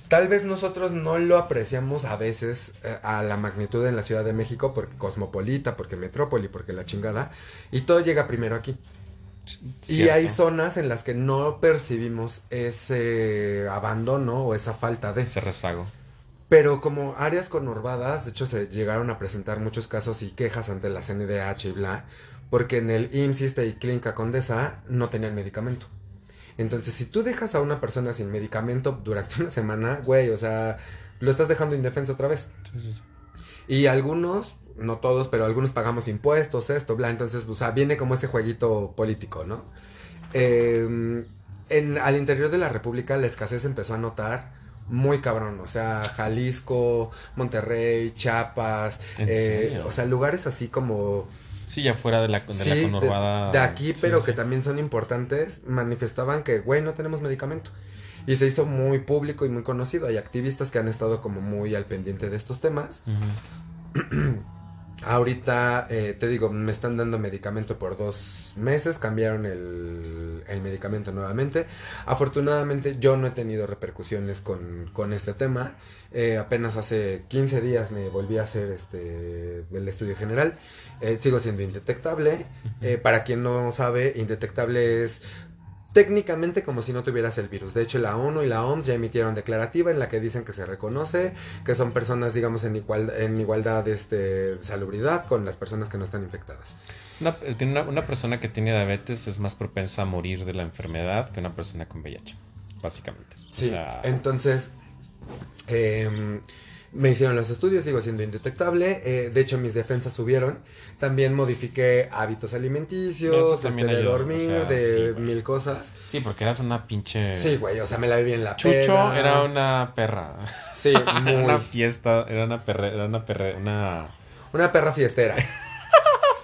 Tal vez nosotros no lo apreciamos a veces eh, a la magnitud en la Ciudad de México, porque cosmopolita, porque metrópoli, porque la chingada, y todo llega primero aquí. Y hay zonas en las que no percibimos ese abandono o esa falta de. Ese rezago. Pero como áreas conurbadas, de hecho se llegaron a presentar muchos casos y quejas ante la CNDH y bla, porque en el IMSS y Clínica Condesa no tenían medicamento. Entonces, si tú dejas a una persona sin medicamento durante una semana, güey, o sea, lo estás dejando indefenso otra vez. Y algunos, no todos, pero algunos pagamos impuestos, esto, bla. Entonces, o sea, viene como ese jueguito político, ¿no? Eh, en, al interior de la República la escasez empezó a notar muy cabrón. O sea, Jalisco, Monterrey, Chiapas. ¿En eh, o sea, lugares así como Sí, ya fuera de la, de Sí, la de- conurbada. de, aquí, Sí, pero sí. que también son importantes, manifestaban que, güey, no tenemos medicamento. Y se hizo muy público y muy conocido. Hay activistas que han estado como muy al pendiente de estos temas. Ahorita, eh, te digo, me están dando medicamento por dos meses, cambiaron el, el medicamento nuevamente. Afortunadamente yo no he tenido repercusiones con, con este tema. Eh, apenas hace 15 días me volví a hacer este, el estudio general. Eh, sigo siendo indetectable. Para quien no sabe, indetectable es técnicamente como si no tuvieras el virus. De hecho, la ONU y la OMS ya emitieron declarativa en la que dicen que se reconoce que son personas, digamos, en, igual, en igualdad este, de salubridad con las personas que no están infectadas. Una, persona que tiene diabetes es más propensa a morir de la enfermedad que una persona con VIH, básicamente. O Sí, sea, entonces em, me hicieron los estudios, sigo siendo indetectable. eh, de hecho, mis defensas subieron. También modifiqué hábitos alimenticios, este, de dormir, o sea, de sí, mil cosas. sí, porque eras una pinche... Sí, güey, o sea, me la viví en la Chucho era una perra. Sí, Era muy. una fiesta, era una perra, era una perra, una... Una perra fiestera.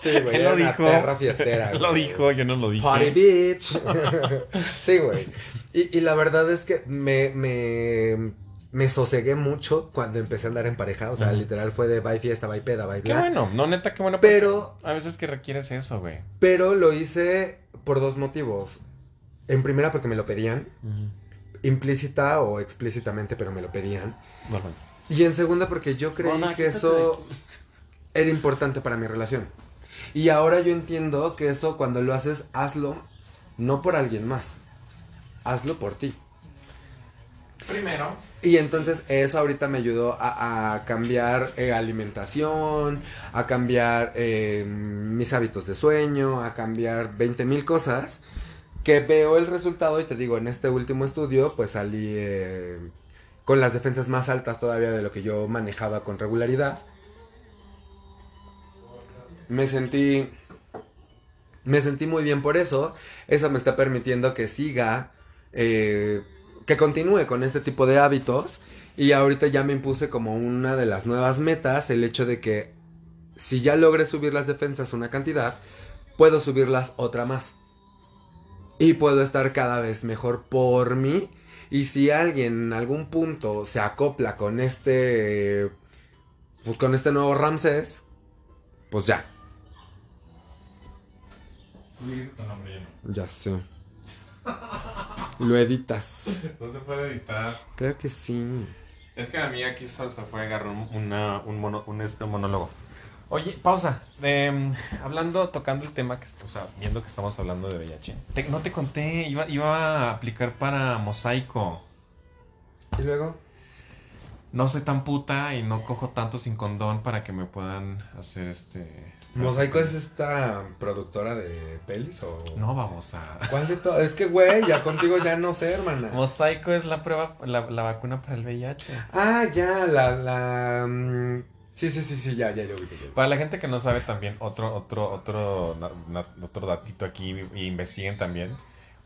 Sí, güey, Él era lo una dijo. perra fiestera. Él lo dijo, yo no lo dije. Party bitch. sí, güey. Y, y la verdad es que me, me me sosegué mucho cuando empecé a andar en pareja. O sea, literal fue de bye fiesta, bye peda, bye Qué bla. bueno, no, neta, qué bueno. Pero- A veces que requieres eso, güey. Pero lo hice por dos motivos. En primera, porque me lo pedían. Implícita o explícitamente, pero me lo pedían. Bueno, Y en segunda, porque yo creí que eso era importante para mi relación. Y ahora yo entiendo que eso cuando lo haces, hazlo no por alguien más. Hazlo por ti. Primero, Y entonces eso ahorita me ayudó a, cambiar eh, alimentación, a cambiar eh, mis hábitos de sueño, a cambiar 20 mil cosas. Que veo el resultado y te digo, en este último estudio pues salí eh, con las defensas más altas todavía de lo que yo manejaba con regularidad. Me sentí... Me sentí muy bien por eso. Eso me está permitiendo que siga, eh, que continúe con este tipo de hábitos. Y ahorita ya me impuse como una de las nuevas metas el hecho de que si ya logré subir las defensas una cantidad, puedo subirlas otra más. Y puedo estar cada vez mejor por mí. Y si alguien en algún punto se acopla con este, pues con este nuevo Ramsés, pues ya, ya sé. Lo editas. No se puede editar. Creo que sí. Es que a mí aquí se, se fue a agarrar un, una- un, mono- un, este, monólogo. Oye, pausa. Mm, hablando, tocando el tema, que, o sea, viendo que estamos hablando de VIH. Te- no te conté, iba, iba a aplicar para mosaico. ¿Y luego? No soy tan puta y no cojo tanto sin condón para que me puedan hacer este... ¿Mosaico es esta productora de pelis o...? No, babosa. ¿Cuál de todo? Es que, güey, ya contigo ya no sé, hermana. Mosaico es la prueba, la, la vacuna para el VIH. Ah, ya, la... la mm, Sí, sí, sí, sí, ya, ya, yo vi. Para la gente que no sabe también, otro, otro, otro, na- na- otro datito aquí, y investiguen también.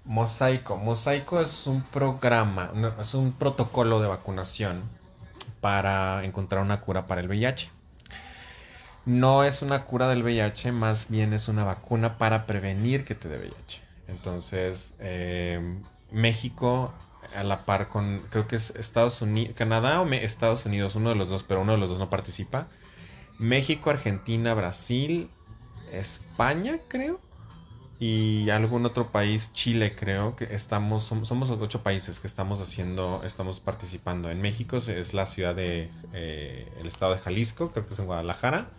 Mosaico. Mosaico es un programa, no, es un protocolo de vacunación para encontrar una cura para el VIH. No es una cura del VIH, más bien es una vacuna para prevenir que te dé VIH. Entonces, eh, México, a la par con, creo que es Estados Unidos, Canadá o Estados Unidos, uno de los dos, pero uno de los dos no participa. México, Argentina, Brasil, España, creo. Y algún otro país, Chile, creo, que estamos, som- somos ocho países que estamos haciendo, estamos participando. En México es la ciudad de, eh, el estado de Jalisco, creo que es en Guadalajara,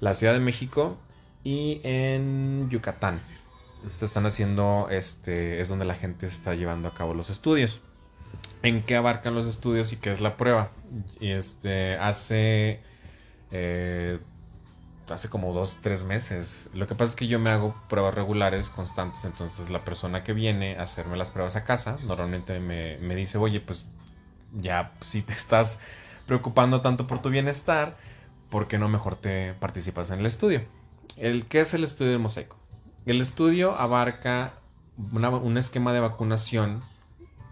la Ciudad de México y en Yucatán. Se están haciendo, este, es donde la gente está llevando a cabo los estudios. ¿En qué abarcan los estudios y qué es la prueba? Este, hace eh, hace como dos, tres meses. Lo que pasa es que yo me hago pruebas regulares, constantes, entonces la persona que viene a hacerme las pruebas a casa, normalmente me, me dice, oye, pues ya si te estás preocupando tanto por tu bienestar, ¿por qué no mejor te participas en el estudio? El, ¿Qué es el estudio de mosaico? El estudio abarca una- un esquema de vacunación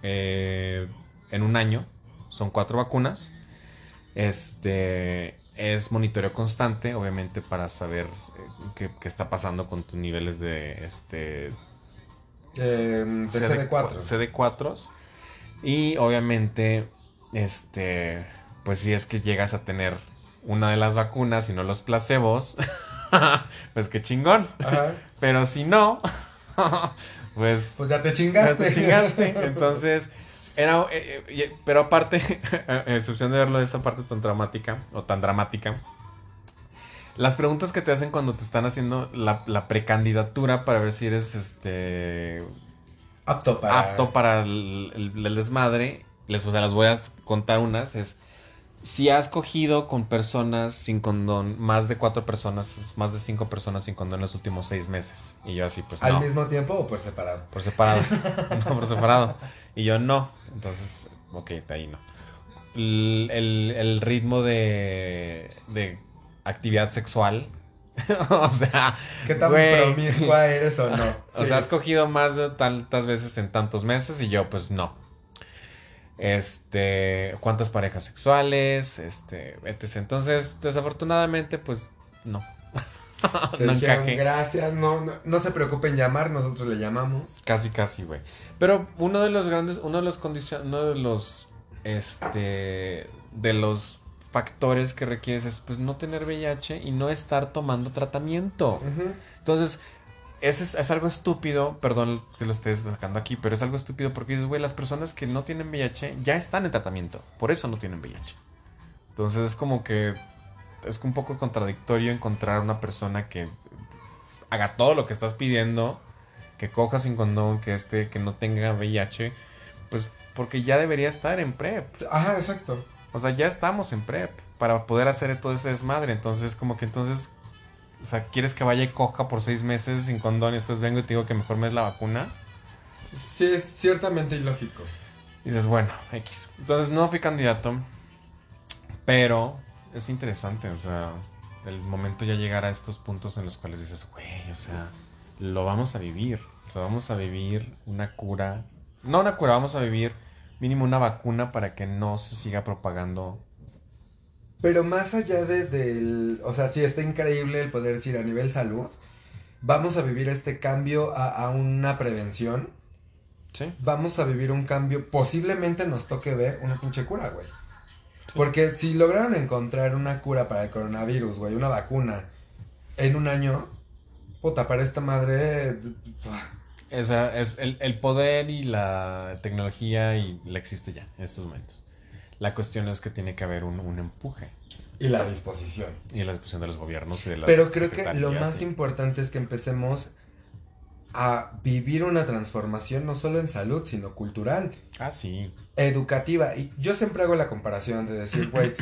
eh, en un año, son cuatro vacunas. Este es monitoreo constante, obviamente, para saber eh, qué, qué está pasando con tus niveles de este Eh, de CD4. CD4s. Y obviamente, este, pues si es que llegas a tener una de las vacunas y no los placebos, pues qué chingón. Ajá. Pero si no, pues Pues ya te ya chingaste. te chingaste. Entonces, era. eh, eh, pero aparte, a excepción de verlo de esa parte tan dramática o tan dramática, las preguntas que te hacen cuando te están haciendo la, la precandidatura para ver si eres este Apto para... apto para el, el- el desmadre, les, o sea, las voy a contar unas, es. Si has cogido con personas sin condón, más de cuatro personas, más de cinco personas sin condón en los últimos seis meses. Y yo así, pues ¿Al no. mismo tiempo o por separado? Por separado. no, por separado. Y yo no. Entonces, ok, de ahí no. El, el- el ritmo de, de actividad sexual. o sea, ¿Qué tan güey. promiscua eres o no? O sea, has cogido más de tantas veces en tantos meses y yo, pues no. Este, ¿cuántas parejas sexuales? Este, etc. Entonces, desafortunadamente, pues no. No dijeron, gracias, no, no, no se preocupen en llamar, nosotros le llamamos. Casi, casi, güey. Pero uno de los grandes, uno de los condiciones, uno de los este, de los factores que requieres es pues no tener VIH y no estar tomando tratamiento. Entonces, es, es algo estúpido, perdón que lo estés sacando aquí, pero es algo estúpido porque dices, güey, las personas que no tienen VIH ya están en tratamiento, por eso no tienen VIH. Entonces es como que es un poco contradictorio encontrar una persona que haga todo lo que estás pidiendo, que coja sin condón, que este, que no tenga VIH, pues porque ya debería estar en PrEP. Ajá, exacto. O sea, ya estamos en PrEP para poder hacer todo ese desmadre. Entonces, como que entonces, o sea, ¿quieres que vaya y coja por seis meses sin condón y después vengo y te digo que mejor me es la vacuna? Sí, es ciertamente ilógico. Y dices, bueno, X. Entonces no fui candidato, pero es interesante, o sea, el momento ya llegar a estos puntos en los cuales dices, güey, o sea, lo vamos a vivir. O sea, vamos a vivir una cura. No una cura, vamos a vivir mínimo una vacuna para que no se siga propagando. Pero más allá de, del... O sea, sí, está increíble el poder decir a nivel salud, vamos a vivir este cambio a, a una prevención. Sí. Vamos a vivir un cambio, posiblemente nos toque ver una pinche cura, güey. Porque si lograron encontrar una cura para el coronavirus, güey, una vacuna, en un año, puta, para esta madre... O sea, es el, el poder y la tecnología y la existe ya en estos momentos. La cuestión es que tiene que haber un, un empuje Y la disposición. y la disposición de los gobiernos y de las Pero creo que lo más y- importante es que empecemos a vivir una transformación no solo en salud, sino cultural, Ah, sí. educativa. Y yo siempre hago la comparación de decir, güey,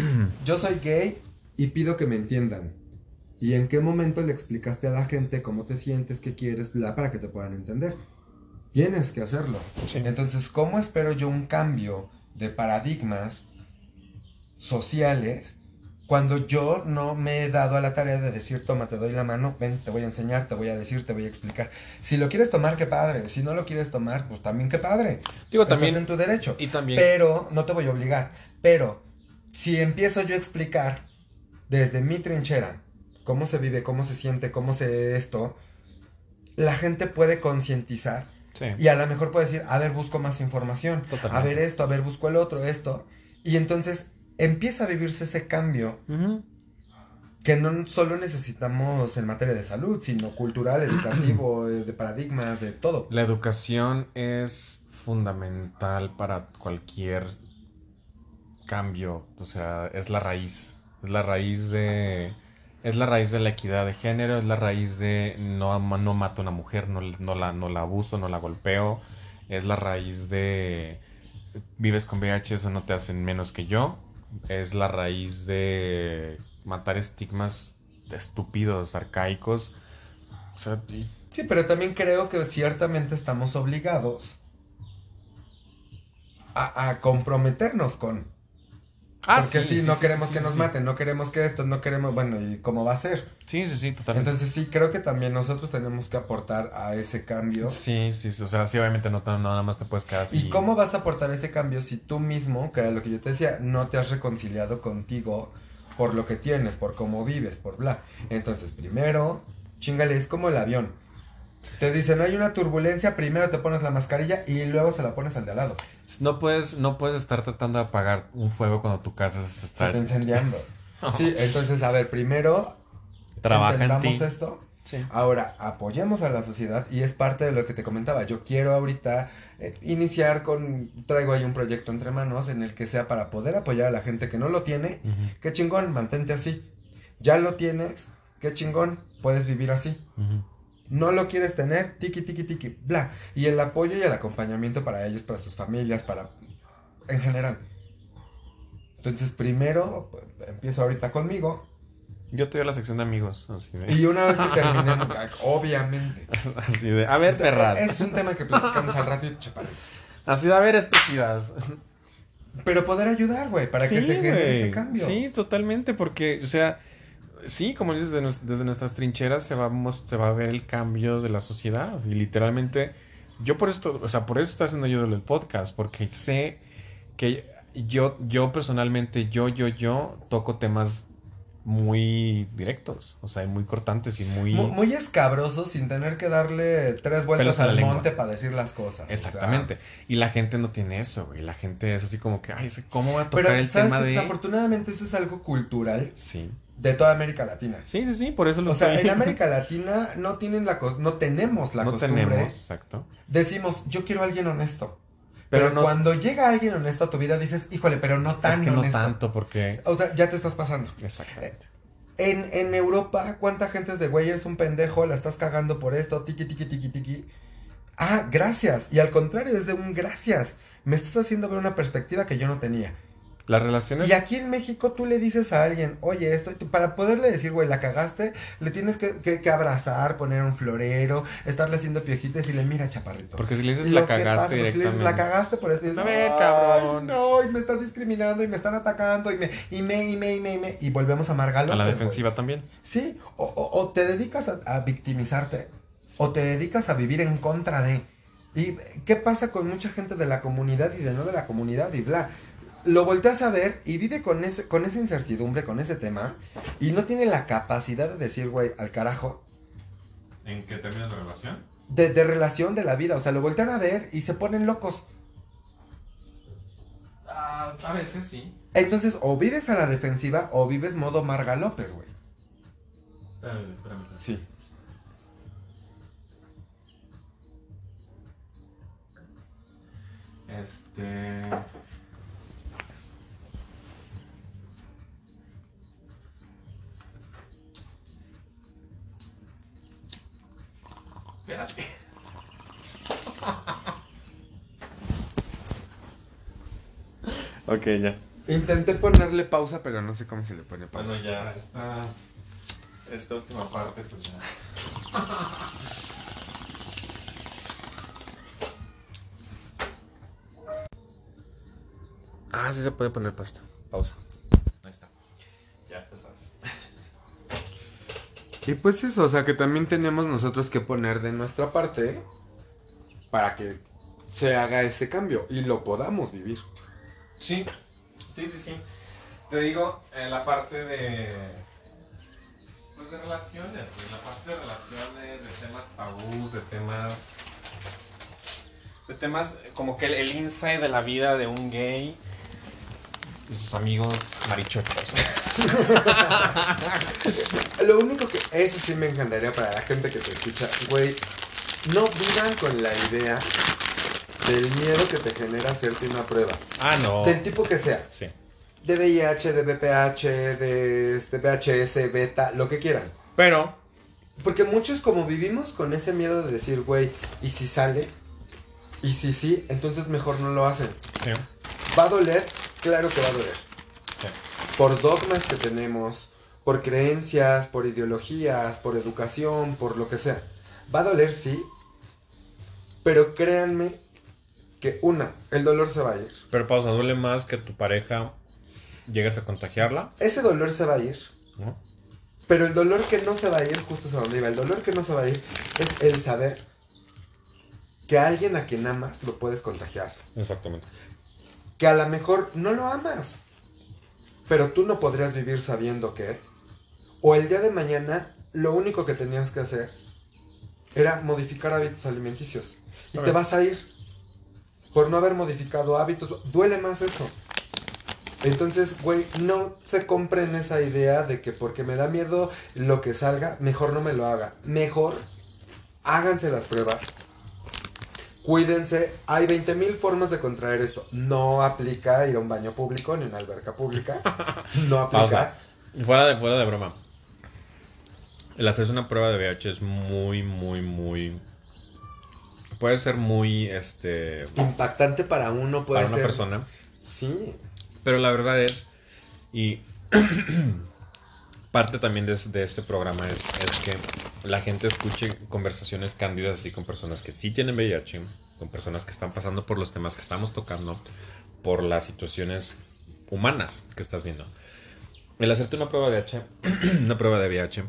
yo soy gay y pido que me entiendan. ¿Y en qué momento le explicaste a la gente cómo te sientes, qué quieres, bla, para que te puedan entender? Tienes que hacerlo. Sí. Entonces, ¿cómo espero yo un cambio de paradigmas sociales cuando yo no me he dado a la tarea de decir, toma, te doy la mano, ven, te voy a enseñar, te voy a decir, te voy a explicar? Si lo quieres tomar, qué padre. Si no lo quieres tomar, pues también qué padre. Digo, Estás también. en tu derecho. Y también. Pero no te voy a obligar. Pero si empiezo yo a explicar desde mi trinchera cómo se vive, cómo se siente, cómo se esto, la gente puede concientizar Sí. y a lo mejor puede decir, a ver, busco más información, Totalmente. a ver esto, a ver, busco el otro, esto. Y entonces empieza a vivirse ese cambio que no solo necesitamos en materia de salud, sino cultural, educativo, eh, de paradigmas, de todo. La educación es fundamental para cualquier cambio. O sea, es la raíz. Es la raíz de. Es la raíz de la equidad de género, es la raíz de no, no mato a una mujer, no, no la, no la abuso, no la golpeo, es la raíz de vives con VIH, eso no te hacen menos que yo, es la raíz de matar estigmas estúpidos, arcaicos. O sea, Sí, pero también creo que ciertamente estamos obligados a comprometernos con. Ah, porque sí, sí, sí, no sí, queremos que nos maten, no queremos que esto, no queremos, bueno, ¿y cómo va a ser? Sí, sí, sí, totalmente. Entonces sí, creo que también nosotros tenemos que aportar a ese cambio. Sí, sí, sí, o sea, sí, obviamente no, no nada más te puedes quedar así. ¿Y cómo vas a aportar ese cambio si tú mismo, que era lo que yo te decía, no te has reconciliado contigo por lo que tienes, por cómo vives, por bla? Entonces, primero, chingale, es como el avión. Te dicen, hay una turbulencia, primero te pones la mascarilla y luego se la pones al de al lado. No puedes, no puedes estar tratando de apagar un fuego cuando tu casa se Se está... incendiando. Sí, entonces, a ver, primero Trabaja en ti. entendamos esto. Sí. Ahora, apoyemos a la sociedad y es parte de lo que te comentaba. Yo quiero ahorita eh, iniciar con, traigo ahí un proyecto entre manos en el que sea para poder apoyar a la gente que no lo tiene. Ujú, Qué chingón, mantente así. Ya lo tienes, qué chingón, puedes vivir así. ujú. No lo quieres tener, tiki, tiki, tiki, bla. Y el apoyo y el acompañamiento para ellos, para sus familias, para... en general. Entonces, primero, pues, empiezo ahorita conmigo. Yo te doy la sección de amigos, así de... Y una vez que terminemos, obviamente. Así de, a ver, perras. Es un tema que platicamos al ratito, chaparro. Así de, a ver, estúpidas. Pero poder ayudar, güey, para que Sí, se genere güey. ese cambio. Sí, totalmente, porque, o sea, sí, como dices, desde, nues- desde nuestras trincheras se va, se va a ver el cambio de la sociedad. Y literalmente, yo por esto, o sea, por eso estoy haciendo yo el podcast, porque sé que yo, yo personalmente, yo, yo, yo toco temas muy directos, o sea, muy cortantes y muy... Muy, muy escabrosos sin tener que darle tres vueltas al monte para decir las cosas. o sea. Exactamente. Y la gente no tiene eso, güey. La gente es así como que, ay, ¿cómo voy a tocar Pero, el ¿sabes tema que de...? Desafortunadamente eso es algo cultural Sí. De toda América Latina. Sí, sí, sí, por eso lo O sea, en América Latina no tienen la no tenemos la no costumbre. tenemos, exacto. Decimos, yo quiero a alguien honesto. Pero Pero, no- cuando llega alguien honesto a tu vida dices, híjole, pero no tan es que no honesto. tanto porque... O sea, ya te estás pasando. Exactamente. En, en Europa, ¿cuánta gente es de güey? Eres un pendejo, la estás cagando por esto, tiki, tiki, tiki, tiki. Ah, gracias. Y al contrario, es de un gracias. Me estás haciendo ver una perspectiva que yo no tenía. Las relaciones... Y aquí en México tú le dices a alguien, oye, esto, y tú- para poderle decir, güey, la cagaste, le tienes que, que- que abrazar, poner un florero, estarle haciendo piojitos y decirle, mira, chaparrito. Porque si le dices la que pasa, cagaste porque si le dices, directamente... la cagaste por eso. y dices, A ver, "Ay, cabrón". No, y me están discriminando y me están atacando y me, y me, y me, y me, y me. Y volvemos a Margalo. A la defensiva también. Sí, o, o- o te dedicas a, a victimizarte, o te dedicas a vivir en contra de. ¿Y qué pasa con mucha gente de la comunidad y de no de la comunidad y bla? Lo volteas a ver y vive con, ese, con esa incertidumbre, con ese tema, y no tiene la capacidad de decir, güey, al carajo, ¿En qué términos de relación? de, de relación de la vida. O sea, lo voltean a ver y se ponen locos. a veces sí. Entonces, o vives a la defensiva o vives modo Marga López, güey. Sí. Este... Espérate. ok, ya. Intenté ponerle pausa, pero no sé cómo se le pone pausa. Bueno, ya, esta, esta última parte, pues ya. Ah, sí se puede poner pasta. Pausa. Ahí está. Ya, pues sabes. Y pues eso, o sea que también tenemos nosotros que poner de nuestra parte para que se haga ese cambio y lo podamos vivir. Sí, sí, sí, sí. Te digo, en la parte de. Pues de relaciones, güey. La parte de relaciones, de temas tabús, de temas. De temas como que el, el insight de la vida de un gay y sus amigos marichochos. Lo único que eso sí me encantaría para la gente que te escucha, güey, no vivan con la idea del miedo que te genera hacerte una prueba, Ah, no. del tipo que sea, Sí. de VIH, de BPH, de este VHS, beta, lo que quieran. Pero. Porque muchos como vivimos con ese miedo de decir, güey, ¿y si sale? ¿Y si sí? Entonces mejor no lo hacen. Sí. ¿Va a doler? Claro que va a doler. Por dogmas que tenemos, por creencias, por ideologías, por educación, por lo que sea. Va a doler, sí. Pero créanme que una, el dolor se va a ir. Pero pausa, duele más que tu pareja llegues a contagiarla, Ese dolor se va a ir. ¿no? Pero el dolor que no se va a ir, justo es a donde iba, el dolor que no se va a ir es el saber que a alguien a quien amas lo puedes contagiar. Exactamente. Que a lo mejor no lo amas, pero tú no podrías vivir sabiendo que, o el día de mañana, lo único que tenías que hacer era modificar hábitos alimenticios. Y te vas a ir por no haber modificado hábitos. Duele más eso. Entonces, güey, no se compren esa idea de que porque me da miedo lo que salga, mejor no me lo haga. Mejor háganse las pruebas. Cuídense. Hay 20 mil formas de contraer esto. No aplica ir a un baño público ni una alberca pública. No aplica. Pausa. Fuera de, fuera de broma. El hacerse una prueba de VIH es muy, muy, muy. Puede ser muy, este. Impactante para uno puede para una ser. persona. Sí. Pero la verdad es. Y. parte también de, de este programa es, es que la gente escuche conversaciones cándidas así con personas que sí tienen VIH, con personas que están pasando por los temas que estamos tocando, por las situaciones humanas que estás viendo. El hacerte una prueba de VIH, una prueba de VIH,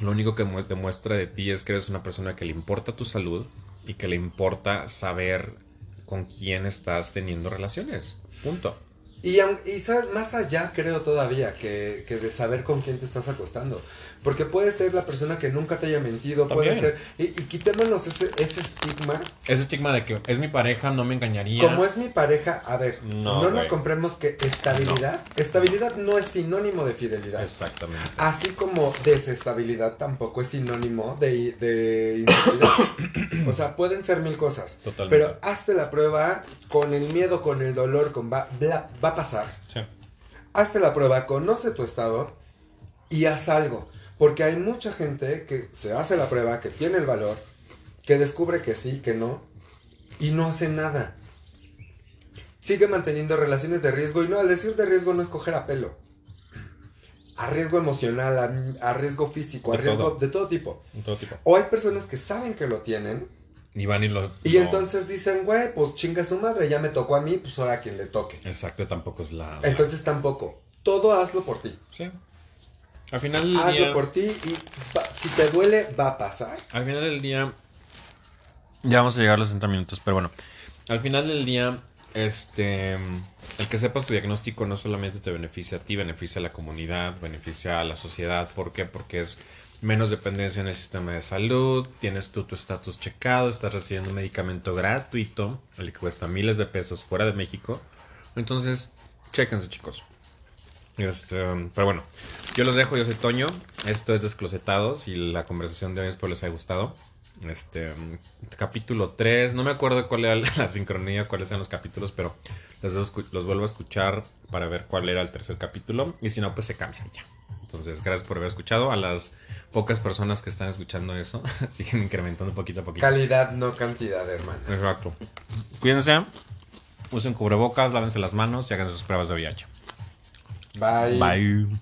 lo único que mu- demuestra de ti es que eres una persona que le importa tu salud y que le importa saber con quién estás teniendo relaciones. Punto. Y, y más allá creo todavía que, que de saber con quién te estás acostando. Porque puede ser la persona que nunca te haya mentido, puede ser... Y, y quitémonos ese, ese estigma. Ese estigma de que es mi pareja, no me engañaría. Como es mi pareja, a ver, No, no, nos compremos que estabilidad, estabilidad no es sinónimo de fidelidad. Exactamente. Así como desestabilidad tampoco es sinónimo de, de inseguridad. o sea, pueden ser mil cosas. Totalmente. Pero hazte la prueba con el miedo, con el dolor, con va, bla- va a pasar. Sí. Hazte la prueba, conoce tu estado y haz algo. Porque hay mucha gente que se hace la prueba, que tiene el valor, que descubre que sí, que no, y no hace nada. Sigue manteniendo relaciones de riesgo, y no, al decir de riesgo no es coger a pelo. A riesgo emocional, a, a riesgo físico, a De riesgo todo. de todo tipo. Todo tipo. O hay personas que saben que lo tienen, Y van y lo. y no. entonces dicen, güey, pues chinga su madre, ya me tocó a mí, pues ahora a quien le toque. Exacto, tampoco es la. la- Entonces tampoco. Todo hazlo por ti. Sí. Al final del Hazlo día. por ti y va- si te duele, va a pasar. Al final del día. Ya vamos a llegar a los 60 minutos, pero bueno. Al final del día, este. El que sepas tu diagnóstico no solamente te beneficia a ti, beneficia a la comunidad, beneficia a la sociedad. ¿Por qué? Porque es menos dependencia en el sistema de salud, tienes tú tu estatus checado, estás recibiendo un medicamento gratuito, el que cuesta miles de pesos fuera de México. Entonces, chéquense, chicos. Este, pero bueno, yo los dejo, yo soy Toño. Esto es Desclosetados y la conversación de hoy espero les haya gustado. Este, capítulo 3, no me acuerdo cuál era la sincronía, cuáles eran los capítulos, pero los, los vuelvo a escuchar para ver cuál era el tercer capítulo y si no, pues se cambia ya. Entonces, gracias por haber escuchado. A las pocas personas que están escuchando eso, siguen incrementando poquito a poquito. Calidad, no cantidad, hermano. Exacto. Cuídense, usen cubrebocas, lávense las manos y hagan sus pruebas de VIH. Bye. Bye.